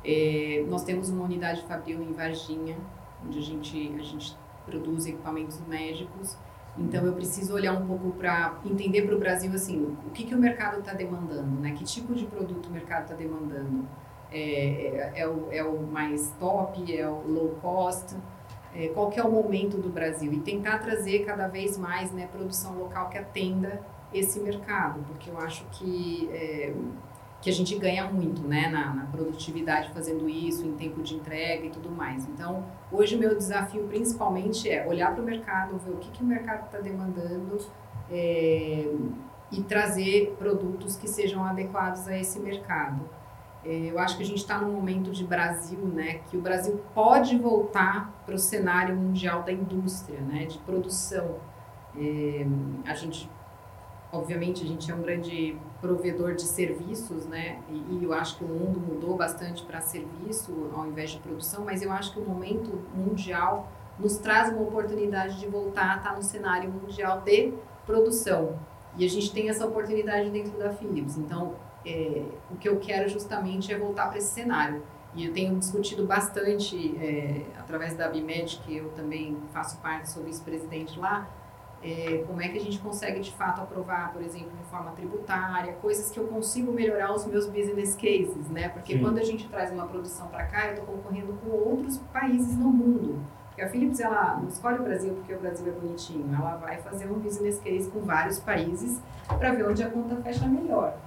[SPEAKER 2] É, nós temos uma unidade fabril em Varginha, onde a gente, a gente produz equipamentos médicos. Então, eu preciso olhar um pouco para entender para o Brasil, assim, o que, que o mercado está demandando, né? Que tipo de produto o mercado está demandando? É, é, é, o, é o mais top, é o low cost, é, qual que é o momento do Brasil e tentar trazer cada vez mais né, produção local que atenda esse mercado, porque eu acho que, é, que a gente ganha muito né, na, na, produtividade fazendo isso, em tempo de entrega e tudo mais. Então, hoje o meu desafio principalmente é olhar para o mercado, ver o que, que o mercado está demandando é, e trazer produtos que sejam adequados a esse mercado. É, eu acho que a gente está num momento de Brasil, né, que o Brasil pode voltar para o cenário mundial da indústria, né, de produção. É, a gente, obviamente, a gente é um grande provedor de serviços, né, e, e eu acho que o mundo mudou bastante para serviço ao invés de produção, mas eu acho que o momento mundial nos traz uma oportunidade de voltar a estar tá no cenário mundial de produção. E a gente tem essa oportunidade dentro da Philips. Então, é, o que eu quero justamente é voltar para esse cenário. E eu tenho discutido bastante, é, através da BIMED, que eu também faço parte, sou vice-presidente lá, é, como é que a gente consegue de fato aprovar, por exemplo, reforma tributária, coisas que eu consigo melhorar os meus business cases, né? Porque Sim. quando a gente traz uma produção para cá, eu estou concorrendo com outros países no mundo. Porque a Philips, ela não escolhe o Brasil porque o Brasil é bonitinho, ela vai fazer um business case com vários países para ver onde a conta fecha melhor.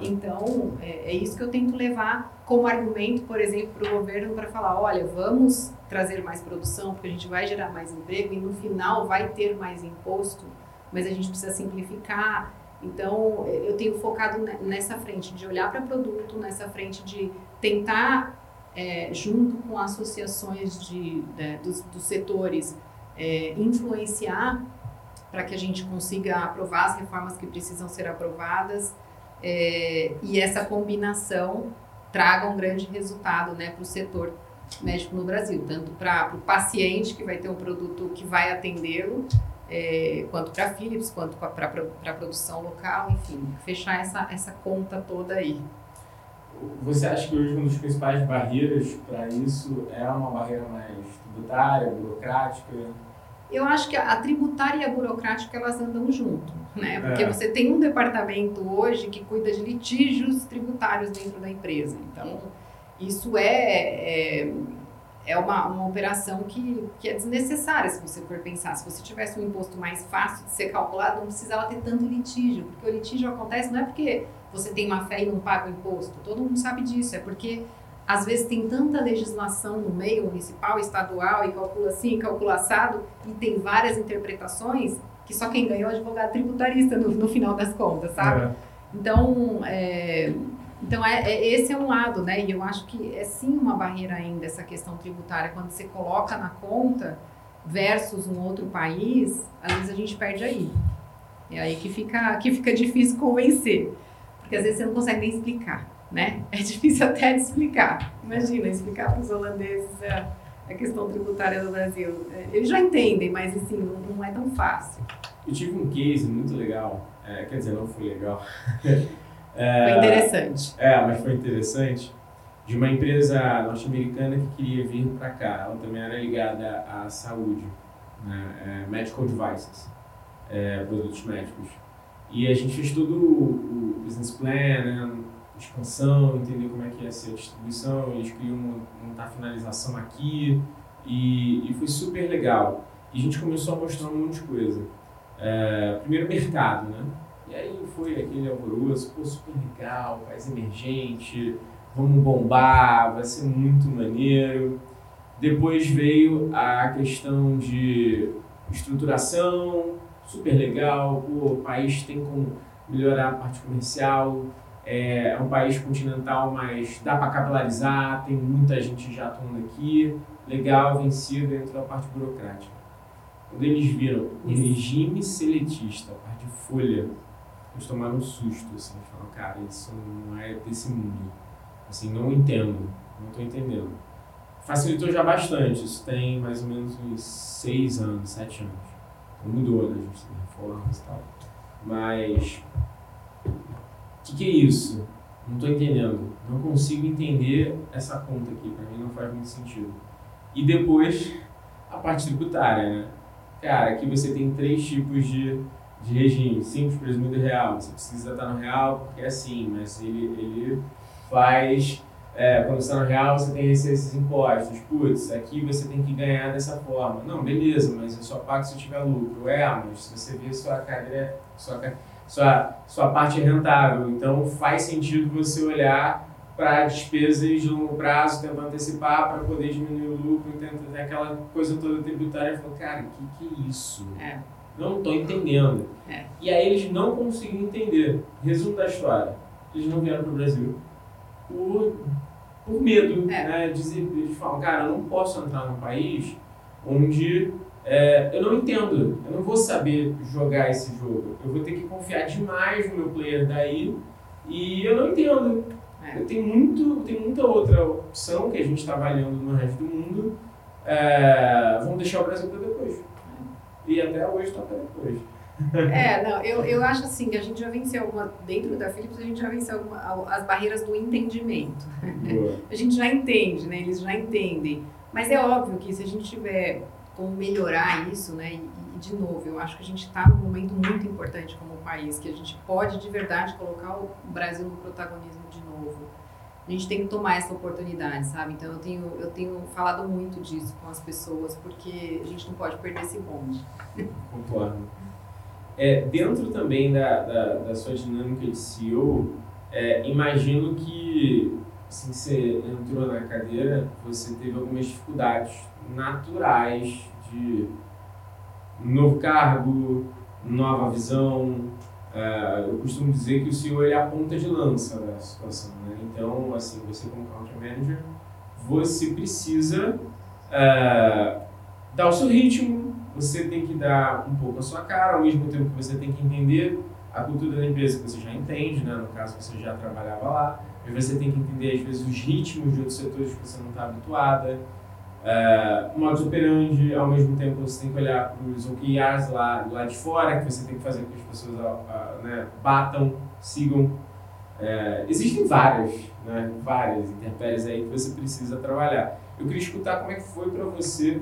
[SPEAKER 2] Então, é, é, isso que eu tento levar como argumento, por exemplo, para o governo para falar: olha, vamos trazer mais produção, porque a gente vai gerar mais emprego e no final vai ter mais imposto, mas a gente precisa simplificar. Então, é, eu tenho focado nessa frente de olhar para produto, nessa frente de tentar, é, junto com associações de, de dos, dos, setores, é, influenciar para que a gente consiga aprovar as reformas que precisam ser aprovadas é, e essa combinação traga um grande resultado né, para o setor médico no Brasil, tanto para o paciente que vai ter um produto que vai atendê-lo, é, quanto para a Philips, quanto para a produção local, enfim, fechar essa, essa conta toda aí.
[SPEAKER 1] Você acha que hoje uma das principais barreiras para isso é uma barreira mais tributária, burocrática?
[SPEAKER 2] Eu acho que a tributária e a burocrática elas andam junto, né? Porque é. você tem um departamento hoje que cuida de litígios tributários dentro da empresa. Então, isso é, é, é uma, uma operação que, que é desnecessária se você for pensar. Se você tivesse um imposto mais fácil de ser calculado, não precisava ter tanto litígio. Porque o litígio acontece não é porque você tem má fé e não paga o imposto. Todo mundo sabe disso. É porque às vezes tem tanta legislação no meio municipal, estadual, e calcula assim, calcula assado, e tem várias interpretações, que só quem ganhou é o advogado tributarista no, no final das contas, sabe? É. Então, é, Então, é, é, esse é um lado, né? E eu acho que é sim uma barreira ainda essa questão tributária. Quando você coloca na conta versus um outro país, às vezes a gente perde aí. É aí que fica, que fica difícil convencer. Porque às vezes você não consegue nem explicar, né? É difícil até de explicar. Imagina, explicar para os holandeses a, a, questão tributária do Brasil. É, eles já entendem, mas assim, não, não é tão fácil.
[SPEAKER 1] Eu tive um case muito legal, é, quer dizer, não foi legal.
[SPEAKER 2] é, foi interessante.
[SPEAKER 1] É, mas foi interessante. De uma empresa norte-americana que queria vir para cá. Ela também era ligada à saúde, né? É, medical devices, é, produtos médicos. E a gente fez todo o, o business plan, né? Expansão, entender como é que ia ser a distribuição, eles queriam montar a finalização aqui e, e foi super legal. E a gente começou a mostrar um monte de coisa. É, primeiro mercado, né? E aí foi aquele alvoroço, pô, super legal, país emergente, vamos bombar, vai ser muito maneiro. Depois veio a questão de estruturação, super legal, pô, o país tem como melhorar a parte comercial, é, é um país continental, mas dá para capilarizar, tem muita gente já atuando aqui, legal, vencido, entrou a parte burocrática. Quando eles viram o regime seletista, a parte de folha, eles tomaram um susto, assim, falaram, cara, isso não é desse mundo. Assim, não entendo, não estou entendendo. Facilitou já bastante, isso tem mais ou menos uns seis anos, sete anos. Então mudou, né? A gente tem reformas e tal. Mas o que, que é isso? Não estou entendendo. Não consigo entender essa conta aqui. Para mim não faz muito sentido. E depois, a parte tributária, né? Cara, aqui você tem três tipos de, de regime. Simples, presumido e real. Você precisa estar no real porque é assim, mas ele, ele faz... É, quando você está no real, você tem receber esses impostos. Putz, aqui você tem que ganhar dessa forma. Não, beleza, mas eu só pago se eu tiver lucro. É, mas se você vê sua cadeira... Sua cadeira sua, sua parte é rentável. Então faz sentido você olhar para despesas de longo prazo, tentar antecipar para poder diminuir o lucro, tentar aquela coisa toda tributária. Falou, cara, o que, que é isso? É. Não estou entendendo. É. E aí eles não conseguiram entender. Resumo da história: eles não vieram para o Brasil por, por medo. É. Né? Eles falam, cara, eu não posso entrar num país onde é, eu não entendo, eu não vou saber jogar esse jogo. Eu vou ter que confiar demais no meu player daí e eu não entendo. É. Eu tenho, muito, tenho muita outra opção que a gente está avaliando no resto do mundo. É, vamos deixar o Brasil para depois. E até hoje está para depois.
[SPEAKER 2] É, não, eu, eu acho assim que a gente já venceu alguma, dentro da Philips, a gente já venceu alguma, as barreiras do entendimento. Boa. A gente já entende, né? Eles já entendem. Mas é óbvio que se a gente tiver como melhorar isso, né? E, e, de novo, eu acho que a gente está num momento muito importante como país, que a gente pode de verdade colocar o Brasil no protagonismo de novo. A gente tem que tomar essa oportunidade, sabe? Então eu tenho, eu tenho falado muito disso com as pessoas, porque a gente não pode perder esse bonde.
[SPEAKER 1] Concordo. É, dentro também da, da, da, sua dinâmica de CEO, é, imagino que assim você entrou na cadeira, você teve algumas dificuldades naturais de novo cargo, nova visão. Uh, eu costumo dizer que o CEO ele é a ponta de lança da situação. Né? Então, assim, você como country manager, você precisa uh, dar o seu ritmo, você tem que dar um pouco a sua cara, ao mesmo tempo que você tem que entender a cultura da empresa que você já entende, né? no caso você já trabalhava lá, mas você tem que entender às vezes os ritmos de outros setores que você não está habituada, o modus operandi, ao mesmo tempo você tem que olhar para os OKRs lá, lá de fora, que você tem que fazer com que as pessoas né, batam, sigam. Uh, existem várias, né, várias intempéries aí que você precisa trabalhar. Eu queria escutar como é que foi para você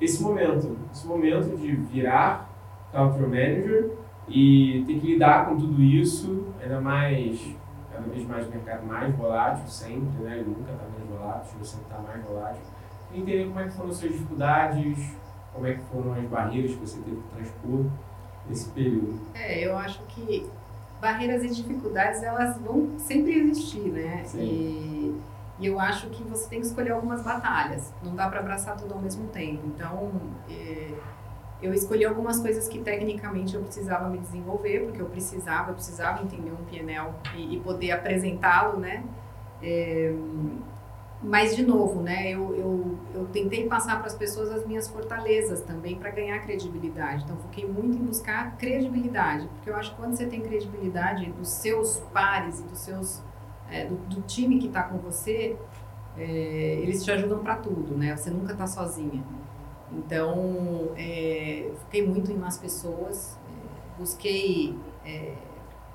[SPEAKER 1] esse momento, esse momento de virar country manager e ter que lidar com tudo isso, ainda mais, cada vez mais mercado mais volátil sempre, né? Ele nunca está menos volátil, você está mais volátil entender como é que foram as suas dificuldades, como é que foram as barreiras que você teve que transpor nesse período.
[SPEAKER 2] É, eu acho que barreiras e dificuldades elas vão sempre existir, né? Sim. E, e eu acho que você tem que escolher algumas batalhas. Não dá para abraçar tudo ao mesmo tempo. Então, é, eu escolhi algumas coisas que tecnicamente eu precisava me desenvolver, porque eu precisava, eu precisava entender um PNL e, e poder apresentá-lo, né? Mas, de novo, né, eu, eu, eu tentei passar para as pessoas as minhas fortalezas também para ganhar credibilidade. Então, foquei muito em buscar credibilidade, porque eu acho que quando você tem credibilidade dos seus pares e dos seus, é, do, do, time que está com você, é, eles te ajudam para tudo, né? Você nunca está sozinha. Então, é, foquei muito em umas pessoas, é, busquei é,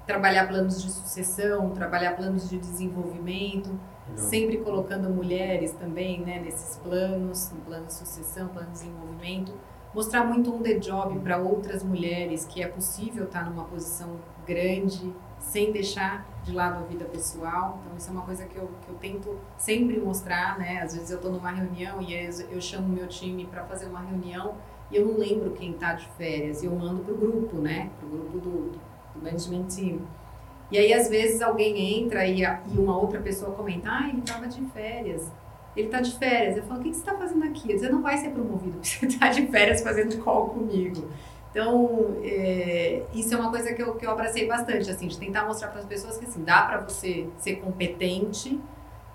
[SPEAKER 2] trabalhar planos de sucessão, trabalhar planos de desenvolvimento, sempre colocando mulheres também né, nesses planos, no plano de sucessão, plano de desenvolvimento. Mostrar muito um the job para outras mulheres que é possível estar tá numa posição grande, sem deixar de lado a vida pessoal. Então, isso é uma coisa que eu, que eu tento sempre mostrar, né? Às vezes eu estou numa reunião e eu chamo meu time para fazer uma reunião e eu não lembro quem está de férias e eu mando para o grupo, né? Para o grupo do, do management team. E aí, às vezes, alguém entra e, a, e uma outra pessoa comenta, ah, ele estava de férias. Ele está de férias. Eu falo, o que, que você está fazendo aqui? Você não vai ser promovido, porque você está de férias fazendo call comigo. Então, é, isso é uma coisa que eu, que eu abracei bastante, assim, de tentar mostrar para as pessoas que, assim, dá para você ser competente,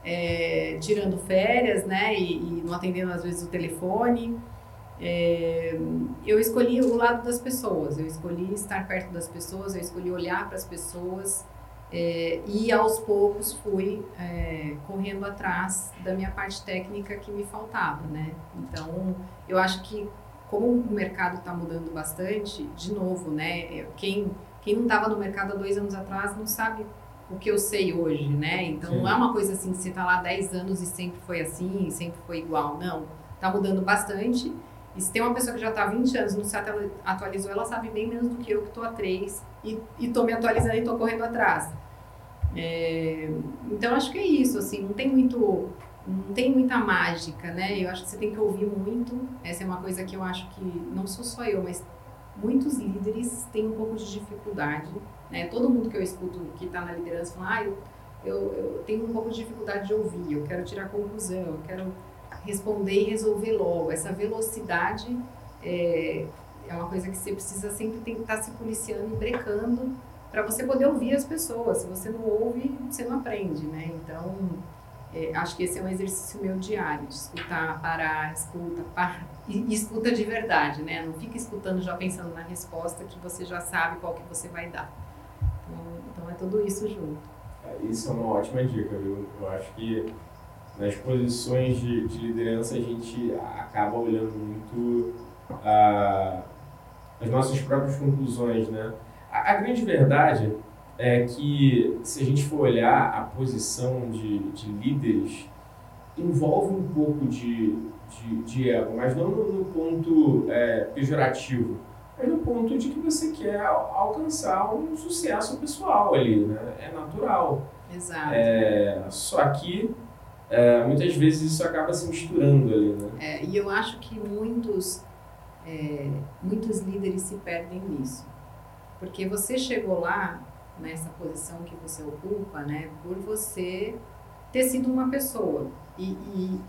[SPEAKER 2] é, tirando férias, né, e, e, não atendendo, às vezes, o telefone. É, eu escolhi o lado das pessoas, eu escolhi estar perto das pessoas, eu escolhi olhar para as pessoas é, e aos poucos fui é, correndo atrás da minha parte técnica que me faltava, né? Então, eu acho que como o mercado está mudando bastante, de novo, né? Quem, quem não estava no mercado há dois anos atrás não sabe o que eu sei hoje, né? Então, Sim. não é uma coisa assim que você está lá há 10 anos e sempre foi assim, sempre foi igual, não. Está mudando bastante e se tem uma pessoa que já está há 20 anos não se atualizou, ela sabe bem menos do que eu que estou há 3 e estou me atualizando e estou correndo atrás. É, então acho que é isso, assim, não tem muito não tem muita mágica, né? Eu acho que você tem que ouvir muito. Essa é uma coisa que eu acho que não sou só eu, mas muitos líderes têm um pouco de dificuldade, né? Todo mundo que eu escuto que está na liderança fala, ah, eu, eu, eu tenho um pouco de dificuldade de ouvir, eu quero tirar conclusão, eu quero responder e resolver logo. Essa velocidade é, é uma coisa que você precisa sempre tá se policiando e brecando para você poder ouvir as pessoas. Se você não ouve, você não aprende, né? Então, é, acho que esse é um exercício meu diário, de escutar, parar, escuta, para, e, e, escuta de verdade, né? Não fica escutando já pensando na resposta que você já sabe qual que você vai dar. Então, então é tudo isso junto.
[SPEAKER 1] É, isso é uma ótima dica, viu? Eu acho que nas posições de, de liderança a gente acaba olhando muito a, as nossas próprias conclusões, né? A, a, grande verdade é que se a gente for olhar a posição de, de líderes, envolve um pouco de, de, de ego, mas não no, no ponto é, pejorativo, mas no ponto de que você quer alcançar um sucesso pessoal ali, né? É natural.
[SPEAKER 2] Exato.
[SPEAKER 1] É, só que é, muitas vezes isso acaba se misturando ali, né?
[SPEAKER 2] É, e eu acho que muitos, é, muitos líderes se perdem nisso. Porque você chegou lá, nessa posição que você ocupa, né, por você ter sido uma pessoa. E, e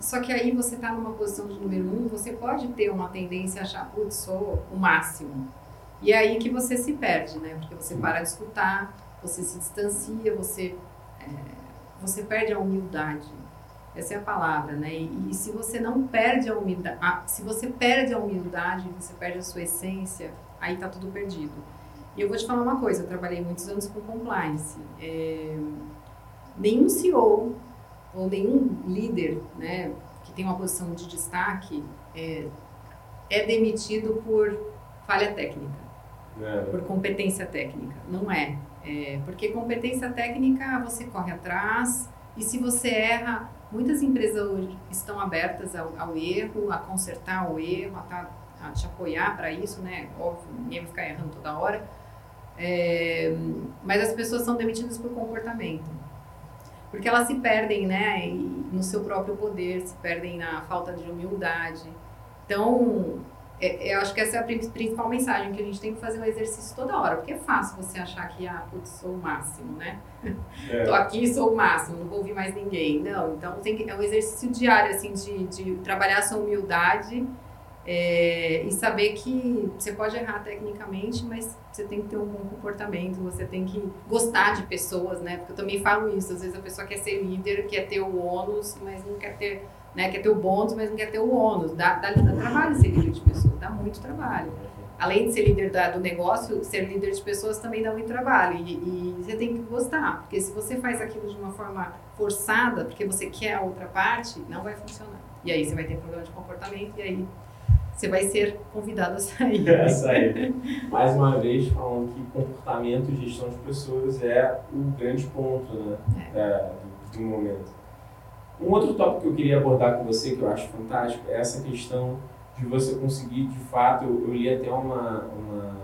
[SPEAKER 2] só que aí você está numa posição de número um, você pode ter uma tendência a achar, putz, sou o máximo. E é aí que você se perde, né? Porque você para de escutar, você se distancia, você é, você perde a humildade. Essa é a palavra, né? E, e se você não perde a humildade, se você perde a humildade, você perde a sua essência, aí tá tudo perdido. E eu vou te falar uma coisa, eu trabalhei muitos anos com compliance. É, nenhum CEO ou nenhum líder, né, que tem uma posição de destaque é, é demitido por falha técnica, é. por competência técnica. Não é. É, porque competência técnica você corre atrás e se você erra, muitas empresas hoje estão abertas ao, ao erro, a consertar o erro, a, tá, a te apoiar para isso, né? Óbvio, ninguém vai ficar errando toda hora. É, mas as pessoas são demitidas por comportamento. Porque elas se perdem, né, no seu próprio poder, se perdem na falta de humildade. Então, é, eu acho que essa é a principal mensagem, que a gente tem que fazer um exercício toda hora, porque é fácil você achar que, ah, putz, sou o máximo, né? É. Tô aqui, sou o máximo, não vou ouvir mais ninguém. Não, então tem que, é um exercício diário, assim, de, de trabalhar a sua humildade É, e saber que você pode errar tecnicamente, mas você tem que ter um bom comportamento, você tem que gostar de pessoas, né? Porque eu também falo isso, às vezes a pessoa quer ser líder, quer ter o ônus, mas não quer ter, né? Quer ter o bônus, mas não quer ter o ônus. Dá, dá, dá trabalho ser líder de pessoas, dá muito trabalho. Além de ser líder da, do negócio, ser líder de pessoas também dá muito trabalho. E, e você tem que gostar, porque se você faz aquilo de uma forma forçada, porque você quer a outra parte, não vai funcionar. E aí você vai ter problema de comportamento, e aí você vai ser convidado a sair.
[SPEAKER 1] É, sair. Mais uma vez, falando que comportamento e gestão de pessoas é o grande ponto né, é. É, do, do, momento. Um outro tópico que eu queria abordar com você, que eu acho fantástico, é essa questão de você conseguir, de fato, eu, eu li até uma, uma,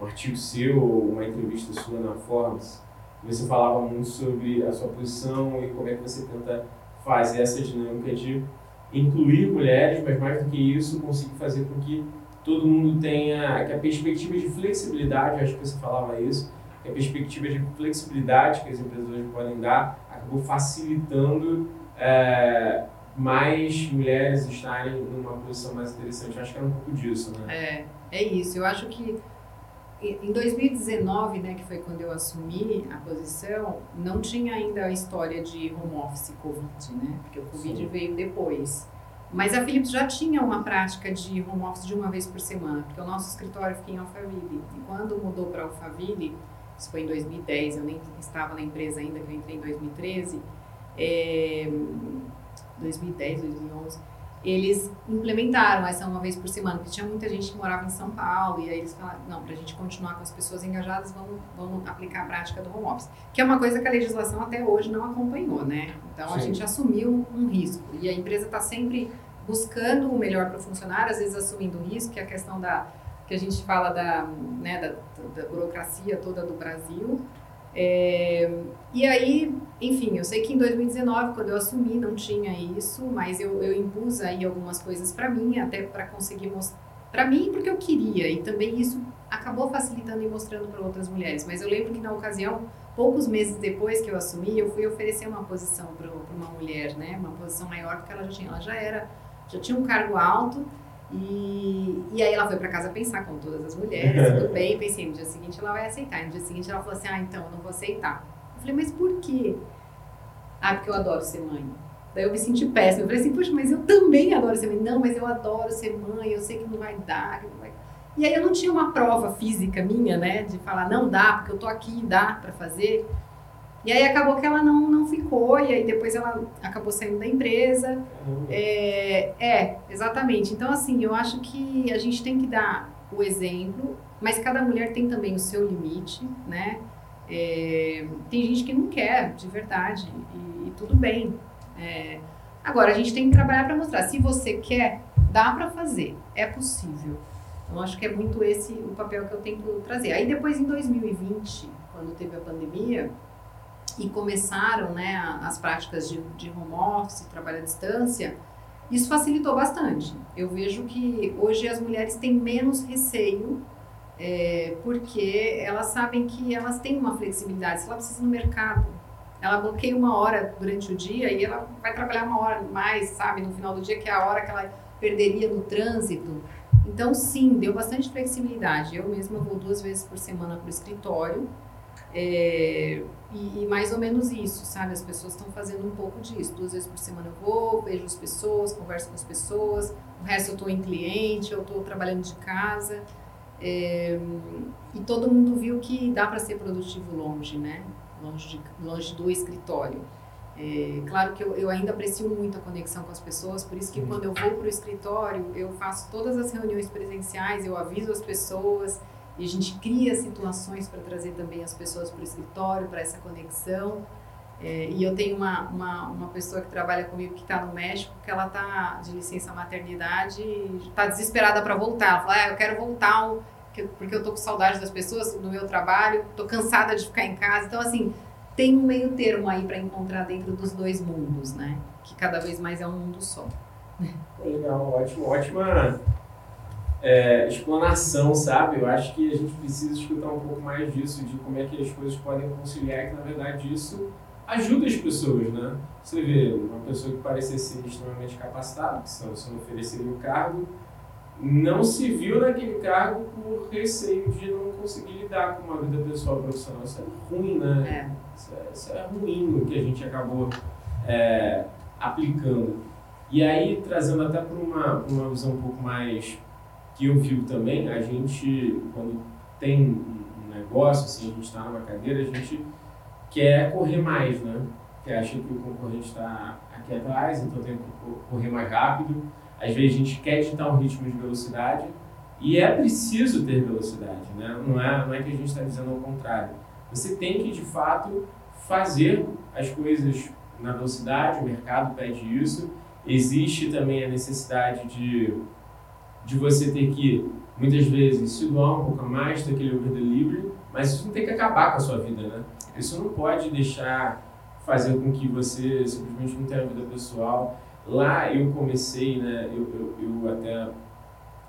[SPEAKER 1] um artigo seu, uma entrevista sua na Forbes, você falava muito sobre a sua posição e como é que você tenta fazer essa dinâmica de incluir mulheres, mas mais do que isso, conseguir fazer com que todo mundo tenha que a perspectiva de flexibilidade, acho que você falava isso, que a perspectiva de flexibilidade que as empresas hoje podem dar acabou facilitando é, mais mulheres estarem numa posição mais interessante. Acho que era um pouco disso, né?
[SPEAKER 2] É, é isso. Eu acho que em 2019, né, que foi quando eu assumi a posição, não tinha ainda a história de home office Covid, né? Porque o Covid Sim. veio depois. Mas a Philips já tinha uma prática de home office de uma vez por semana, porque o nosso escritório fica em Alphaville. E quando mudou para Alphaville, isso foi em 2010, eu nem estava na empresa ainda, que eu entrei em 2013, é, 2010, 2011, eles implementaram essa uma vez por semana, porque tinha muita gente que morava em São Paulo, e aí eles falaram, não, para a gente continuar com as pessoas engajadas, vamos, vamos aplicar a prática do home office. Que é uma coisa que a legislação até hoje não acompanhou, né? Então Sim. a gente assumiu um risco, e a empresa está sempre buscando o melhor para o funcionário, às vezes assumindo o risco, que é a questão da, que a gente fala da, né, da, da burocracia toda do Brasil, é, e aí, enfim, eu sei que em 2019, quando eu assumi, não tinha isso, mas eu, eu impus aí algumas coisas para mim, até para conseguir mostrar. Para mim, porque eu queria, e também isso acabou facilitando e mostrando para outras mulheres. Mas eu lembro que na ocasião, poucos meses depois que eu assumi, eu fui oferecer uma posição para uma mulher, né? Uma posição maior, porque ela já tinha, ela já era, já tinha um cargo alto e, e aí ela foi para casa pensar, como todas as mulheres, tudo bem, pensei, no dia seguinte ela vai aceitar. No dia seguinte ela falou assim, ah, então, eu não vou aceitar. Eu falei, mas por quê? Ah, porque eu adoro ser mãe. Daí eu me senti péssima. Eu falei assim, poxa, mas eu também adoro ser mãe. Não, mas eu adoro ser mãe, eu sei que não vai dar, que não vai... E aí eu não tinha uma prova física minha, né, de falar, não dá, porque eu tô aqui, dá para fazer. E aí acabou que ela não, não ficou, e aí depois ela acabou saindo da empresa. Uhum. É, é, exatamente. Então, assim, eu acho que a gente tem que dar o exemplo, mas cada mulher tem também o seu limite, né? É, tem gente que não quer, de verdade, e, e tudo bem. É, agora, a gente tem que trabalhar para mostrar. Se você quer, dá para fazer, é possível. Então, acho que é muito esse o papel que eu tento trazer. Aí, depois, em 2020, quando teve a pandemia, e começaram né, as práticas de, de home office, trabalho à distância, isso facilitou bastante. Eu vejo que hoje as mulheres têm menos receio, é, porque elas sabem que elas têm uma flexibilidade. Se ela precisa ir no mercado, ela bloqueia uma hora durante o dia e ela vai trabalhar uma hora mais, sabe, no final do dia, que é a hora que ela perderia no trânsito. Então, sim, deu bastante flexibilidade. Eu mesma vou duas vezes por semana para o escritório. É, e, e, mais ou menos isso, sabe? As pessoas estão fazendo um pouco disso. Duas vezes por semana eu vou, vejo as pessoas, converso com as pessoas. O resto eu estou em cliente, eu estou trabalhando de casa. É, e todo mundo viu que dá para ser produtivo longe, né? Longe, de, longe do escritório. É, claro que eu, eu, ainda aprecio muito a conexão com as pessoas, por isso que quando eu vou para o escritório, eu faço todas as reuniões presenciais, eu aviso as pessoas, e a gente cria situações para trazer também as pessoas para o escritório, para essa conexão. É, e eu tenho uma, uma, uma, pessoa que trabalha comigo que está no México, que ela está de licença maternidade e está desesperada para voltar. Ela fala, ah, eu quero voltar porque eu estou com saudade das pessoas, do meu trabalho, estou cansada de ficar em casa. Então, assim, tem um meio termo aí para encontrar dentro dos dois mundos, né? Que cada vez mais é um mundo só.
[SPEAKER 1] Legal, ótimo, ótima é, explanação, sabe? Eu acho que a gente precisa escutar um pouco mais disso, de como é que as coisas podem conciliar, que na verdade isso ajuda as pessoas, né? Você vê uma pessoa que parecia ser extremamente capacitada, que você não ofereceria o cargo, não se viu naquele cargo por receio de não conseguir lidar com uma vida pessoal profissional. Isso é ruim, né? É. Isso, é, isso é ruim o que a gente acabou é, aplicando. E aí, trazendo até para uma, uma visão um pouco mais que eu vivo também, a gente, quando tem um negócio, assim, a gente está numa cadeira, a gente quer correr mais, né? Que acha que o concorrente está aqui atrás, então tem que correr mais rápido. Às vezes a gente quer ditar um ritmo de velocidade e é preciso ter velocidade, né? Não é, não é que a gente está dizendo ao contrário. Você tem que, de fato, fazer as coisas na velocidade, o mercado pede isso. Existe também a necessidade de, de você ter que, muitas vezes, se doar um pouco mais, ter aquele over-delivery, mas isso não tem que acabar com a sua vida, né? Isso não pode deixar fazer com que você simplesmente não tenha vida pessoal. Lá eu comecei, né? Eu, eu, eu até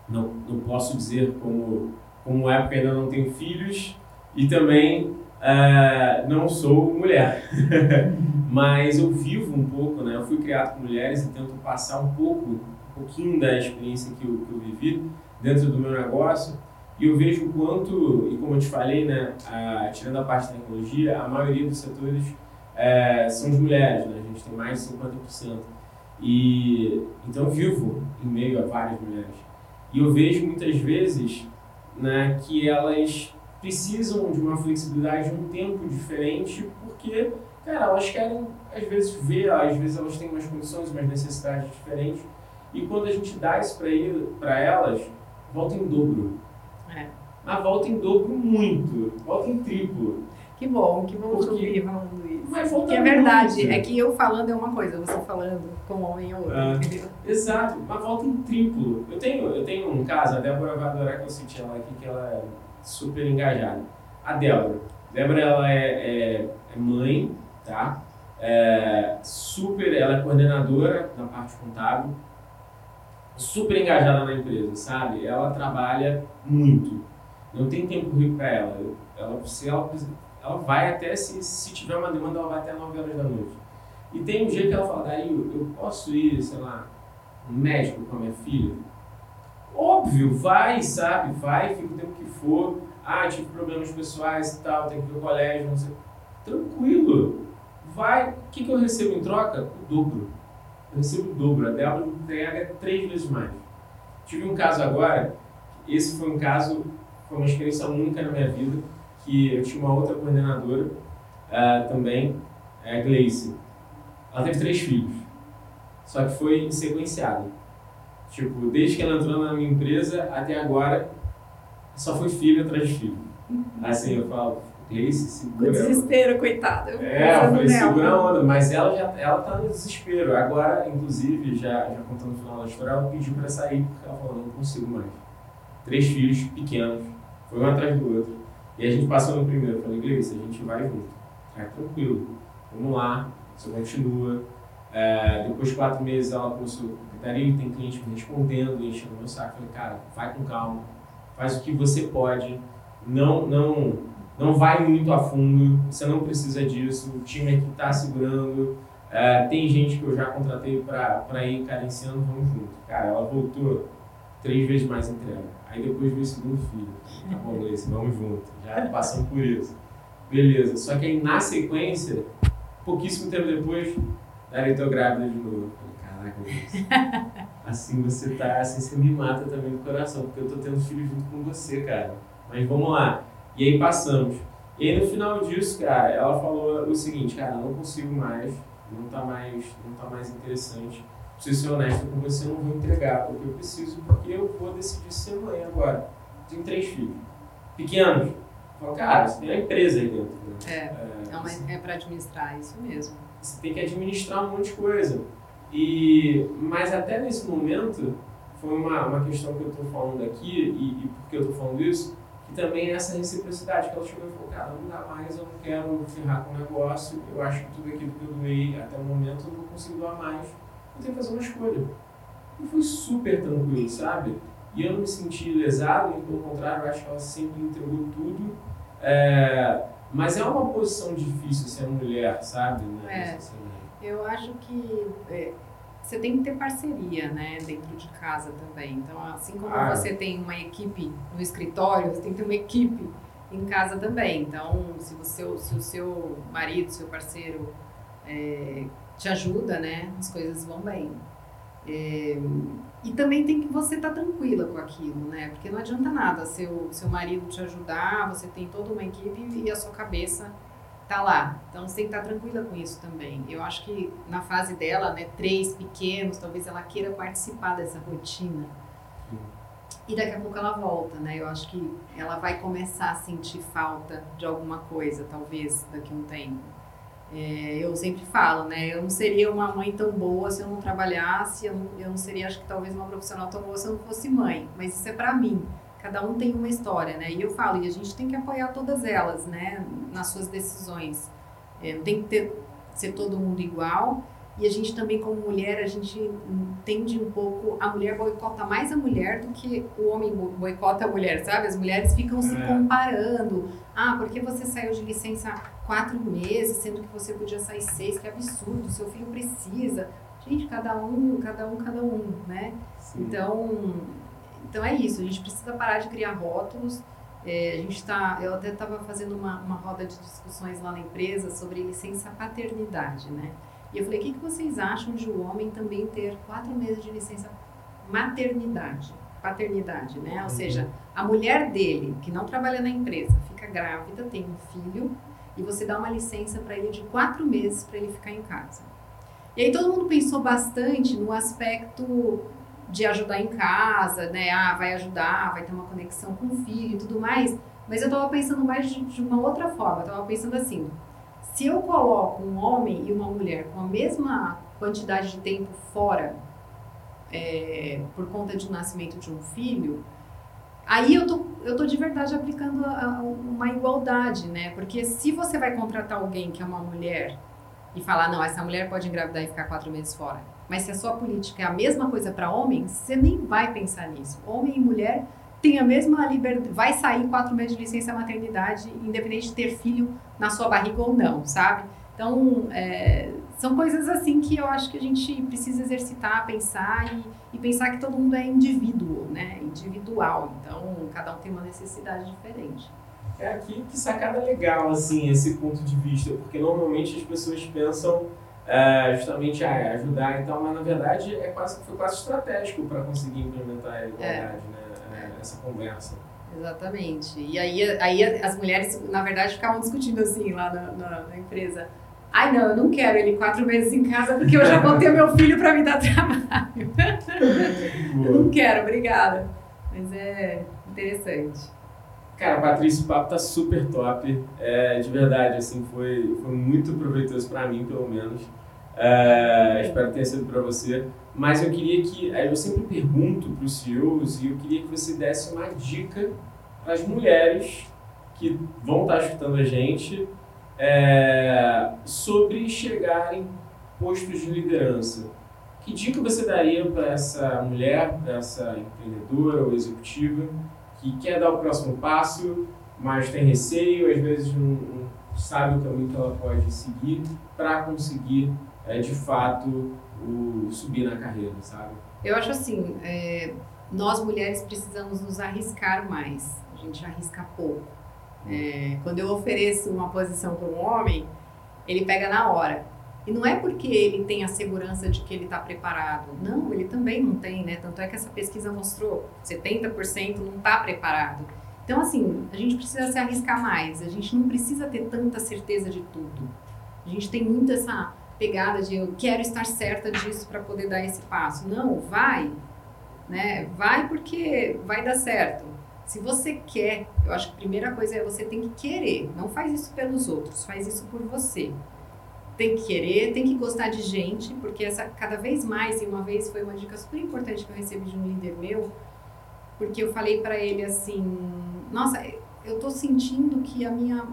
[SPEAKER 1] não, não posso dizer como, como é, porque ainda não tenho filhos e também uh, não sou mulher. Mas eu vivo um pouco, né? Eu fui criado com mulheres e tento passar um pouco, um pouquinho da experiência que eu, que eu vivi dentro do meu negócio. E eu vejo o quanto, e como eu te falei, né, a, tirando a parte da tecnologia, a maioria dos setores é, são de mulheres, né? A gente tem mais de 50%. E então vivo em meio a várias mulheres. E eu vejo muitas vezes né, que elas precisam de uma flexibilidade, de um tempo diferente, porque, cara, elas querem, às vezes, ver, às vezes elas têm umas condições, umas necessidades diferentes, e quando a gente dá isso para elas, volta em dobro. É. Mas volta em dobro muito, volta em triplo.
[SPEAKER 2] Que bom, que bom Porque... ouvir falando isso.
[SPEAKER 1] Mas volta
[SPEAKER 2] que é verdade, muito. é que eu falando é uma coisa, você falando com homem é outra, ah?
[SPEAKER 1] Exato, mas volta em triplo. Eu tenho, eu tenho um caso, a Débora vai adorar que eu cite ela aqui, que ela é super engajada. A Débora. Débora, ela é, é, é mãe, tá? É super, ela é coordenadora na parte contábil, super engajada na empresa, sabe? Ela trabalha muito. Não tem tempo rico para ela. ela. Se ela, ela vai até, se, se tiver uma demanda, ela vai até 9 horas da noite. E tem um dia que ela fala, daí eu posso ir, sei lá, um médico com a minha filha? Óbvio, vai, sabe? Vai, fica o tempo que for. Ah, tive problemas pessoais e tal, tenho que ir ao colégio, não sei. Tranquilo. Vai. O que, que eu recebo em troca? O dobro. Eu recebo o dobro. A Débora entrega três vezes mais. Tive um caso agora, esse foi um caso, foi uma experiência única na minha vida, que eu tinha uma outra coordenadora uh, também, a Gleice. Ela teve três filhos, só que foi sequenciado. Tipo, desde que ela entrou na minha empresa até agora, só foi filho atrás de filho. Assim, eu falo, Gleice, segura.
[SPEAKER 2] O desespero, coitada.
[SPEAKER 1] É, eu falei, segura a onda, mas ela já ela tá no desespero. Agora, inclusive, já, já contando o final da história, ela pediu para sair porque ela falou, não consigo mais. Três filhos pequenos, foi um atrás do outro. E a gente passou no primeiro, eu falei, Gleice, a gente vai junto. É tranquilo, vamos lá, você continua. É, depois de quatro meses ela começou, Dario, tem cliente me respondendo, enchendo meu saco. Eu falei, cara, vai com calma, faz o que você pode, não, não, não vai muito a fundo, você não precisa disso, o time aqui está segurando. É, tem gente que eu já contratei para ir carenciando, vamos junto. Cara, ela voltou três vezes mais entrega. Aí depois veio o segundo filho. Tá bom, esse, vamos junto. Já passamos por isso. Beleza. Só que aí na sequência, pouquíssimo tempo depois, ela estou grávida de novo. Falei, caraca, assim você tá, assim você me mata também no coração, porque eu tô tendo filho junto com você, cara. Mas vamos lá. E aí passamos. E aí no final disso, cara, ela falou o seguinte, cara, não consigo mais, não tá mais, não tá mais interessante preciso ser honesto com você, eu não vou entregar o que eu preciso, porque eu vou decidir ser mãe agora. Tenho três filhos. Pequenos. Falo, cara, você tem uma empresa aí dentro. Né?
[SPEAKER 2] É, é, é, é para administrar, isso mesmo.
[SPEAKER 1] Você tem que administrar um monte de coisa. E, mas até nesse momento, foi uma, uma questão que eu estou falando aqui, e, e por que eu estou falando isso, também essa reciprocidade, que ela chegou e falou, cara, não dá mais, eu não quero ferrar com o negócio, eu acho que tudo aquilo que eu doei até o momento eu não consigo doar mais eu tenho que fazer uma escolha. E foi super tranquilo, sabe? E eu não me senti lesado, pelo contrário, eu acho que ela sempre entregou tudo. É, mas é uma posição difícil ser mulher, sabe?
[SPEAKER 2] Né? É, eu acho que é, você tem que ter parceria, né, dentro de casa também. Então, assim como
[SPEAKER 1] Ah.
[SPEAKER 2] você tem uma equipe no escritório, você tem que ter uma equipe em casa também. Então, se, você, se o seu marido, seu parceiro é, te ajuda, né, as coisas vão bem. É, e também tem que você estar tranquila com aquilo, né? Porque não adianta nada seu, seu marido te ajudar, você tem toda uma equipe e a sua cabeça tá lá. Então você tem que estar tranquila com isso também. Eu acho que na fase dela, né, três pequenos, talvez ela queira participar dessa rotina.
[SPEAKER 1] Sim.
[SPEAKER 2] E daqui a pouco ela volta, né? Eu acho que ela vai começar a sentir falta de alguma coisa, talvez daqui a um tempo. É, eu sempre falo, né? Eu não seria uma mãe tão boa se eu não trabalhasse, eu não, eu não seria, acho que talvez uma profissional tão boa se eu não fosse mãe. Mas isso é pra mim. Cada um tem uma história, né? E eu falo, e a gente tem que apoiar todas elas, né? Nas suas decisões. É, não tem que ter, ser todo mundo igual. E a gente também, como mulher, a gente entende um pouco. A mulher boicota mais a mulher do que o homem bo- boicota a mulher, sabe? As mulheres ficam se
[SPEAKER 1] É.
[SPEAKER 2] comparando. Ah, por que você saiu de licença quatro meses, sendo que você podia sair seis? Que absurdo, seu filho precisa. Gente, cada um, cada um, cada um, né?
[SPEAKER 1] Sim.
[SPEAKER 2] Então, então é isso, a gente precisa parar de criar rótulos. É, a gente tá, eu até estava fazendo uma, uma roda de discussões lá na empresa sobre licença paternidade, né? E eu falei, o que, que vocês acham de o homem também ter quatro meses de licença maternidade, paternidade, né? Ou
[SPEAKER 1] Uhum.
[SPEAKER 2] seja, a mulher dele, que não trabalha na empresa, fica grávida, tem um filho, e você dá uma licença para ele de quatro meses para ele ficar em casa. E aí todo mundo pensou bastante no aspecto de ajudar em casa, né? Ah, vai ajudar, vai ter uma conexão com o filho e tudo mais. Mas eu tava pensando mais de, de uma outra forma. Eu tava pensando assim: se eu coloco um homem e uma mulher com a mesma quantidade de tempo fora, é, por conta de nascimento de um filho, aí eu tô, eu tô de verdade aplicando a- a- uma igualdade, né? Porque se você vai contratar alguém que é uma mulher e falar, não, essa mulher pode engravidar e ficar quatro meses fora. Mas se a sua política é a mesma coisa para homem, você nem vai pensar nisso. Homem e mulher têm a mesma liberdade, vai sair quatro meses de licença maternidade, independente de ter filho na sua barriga ou não, sabe? Então, é, são coisas assim que eu acho que a gente precisa exercitar, pensar e, e pensar que todo mundo é indivíduo, né? Individual. Então, cada um tem uma necessidade diferente.
[SPEAKER 1] É aqui que sacada legal, assim, esse ponto de vista, porque normalmente as pessoas pensam é, justamente ah, ajudar e tal, mas na verdade é quase, foi quase estratégico para conseguir implementar a igualdade, né? É, essa conversa.
[SPEAKER 2] Exatamente. E aí, aí as mulheres, na verdade, ficavam discutindo assim lá na, na- na empresa. Ai, não, eu não quero ele quatro meses em casa porque eu já vou ter meu filho para me dar trabalho. Eu não quero, obrigada. Mas é interessante.
[SPEAKER 1] Cara, Patrícia, o papo tá super top. É, de verdade, assim, foi, foi muito proveitoso para mim, pelo menos. É, espero que tenha sido para você. Mas eu queria que. Eu sempre pergunto para os CEOs e eu queria que você desse uma dica para as mulheres que vão estar escutando a gente é, sobre chegar em postos de liderança. Que dica você daria para essa mulher, para essa empreendedora ou executiva que quer dar o próximo passo, mas tem receio, às vezes não, não sabe o caminho que ela pode seguir para conseguir, é, de fato, o, subir na carreira, sabe?
[SPEAKER 2] Eu acho assim, é, nós mulheres precisamos nos arriscar mais. A gente arrisca pouco. É, quando eu ofereço uma posição para um homem, ele pega na hora. E não é porque ele tem a segurança de que ele está preparado. Não, ele também não tem, né? Tanto é que essa pesquisa mostrou 70% não está preparado. Então, assim, a gente precisa se arriscar mais. A gente não precisa ter tanta certeza de tudo. A gente tem muito essa pegada de eu quero estar certa disso para poder dar esse passo. Não, vai, né? Vai porque vai dar certo. Se você quer, eu acho que a primeira coisa é você tem que querer. Não faz isso pelos outros, faz isso por você. Tem que querer, tem que gostar de gente, porque essa cada vez mais, e uma vez foi uma dica super importante que eu recebi de um líder meu, porque eu falei para ele assim, nossa, eu tô sentindo que a minha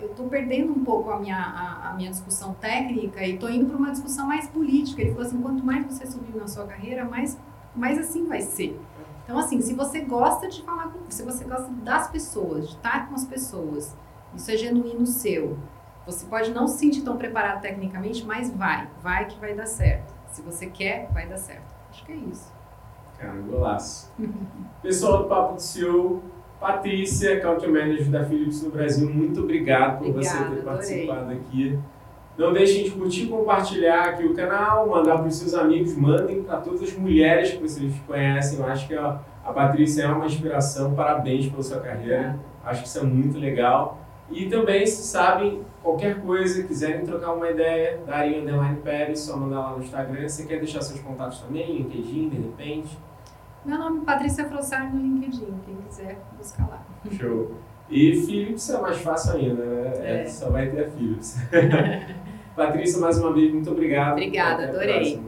[SPEAKER 2] eu tô perdendo um pouco a minha, a, a minha discussão técnica e tô indo para uma discussão mais política. Ele falou assim, quanto mais você subir na sua carreira, mais, mais assim vai ser. Então, assim, se você gosta de falar com, se você gosta das pessoas, de estar com as pessoas, isso é genuíno seu. Você pode não se sentir tão preparado tecnicamente, mas vai, vai que vai dar certo. Se você quer, vai dar certo. Acho que é isso.
[SPEAKER 1] Cara, golaço. Pessoal do Papo do CEO, Patrícia, Country Manager da Philips no Brasil, muito obrigado por
[SPEAKER 2] Obrigada,
[SPEAKER 1] você ter
[SPEAKER 2] adorei.
[SPEAKER 1] participado aqui. Não deixem de curtir e compartilhar aqui o canal, mandar para os seus amigos, mandem para todas as mulheres que vocês conhecem. Eu acho que a, a Patrícia é uma inspiração. Parabéns pela sua carreira. Acho que isso é muito legal. E também, se sabem, qualquer coisa, quiserem trocar uma ideia, darem underline Pérez, só mandar lá no Instagram. Você quer deixar seus contatos também, LinkedIn, de repente?
[SPEAKER 2] Meu nome é Patrícia Frossar no LinkedIn, quem quiser buscar lá.
[SPEAKER 1] Show. E Philips é mais fácil ainda, né?
[SPEAKER 2] É.
[SPEAKER 1] Só vai ter a Philips. Patrícia, mais uma vez, muito obrigado.
[SPEAKER 2] Obrigada,
[SPEAKER 1] Até
[SPEAKER 2] adorei.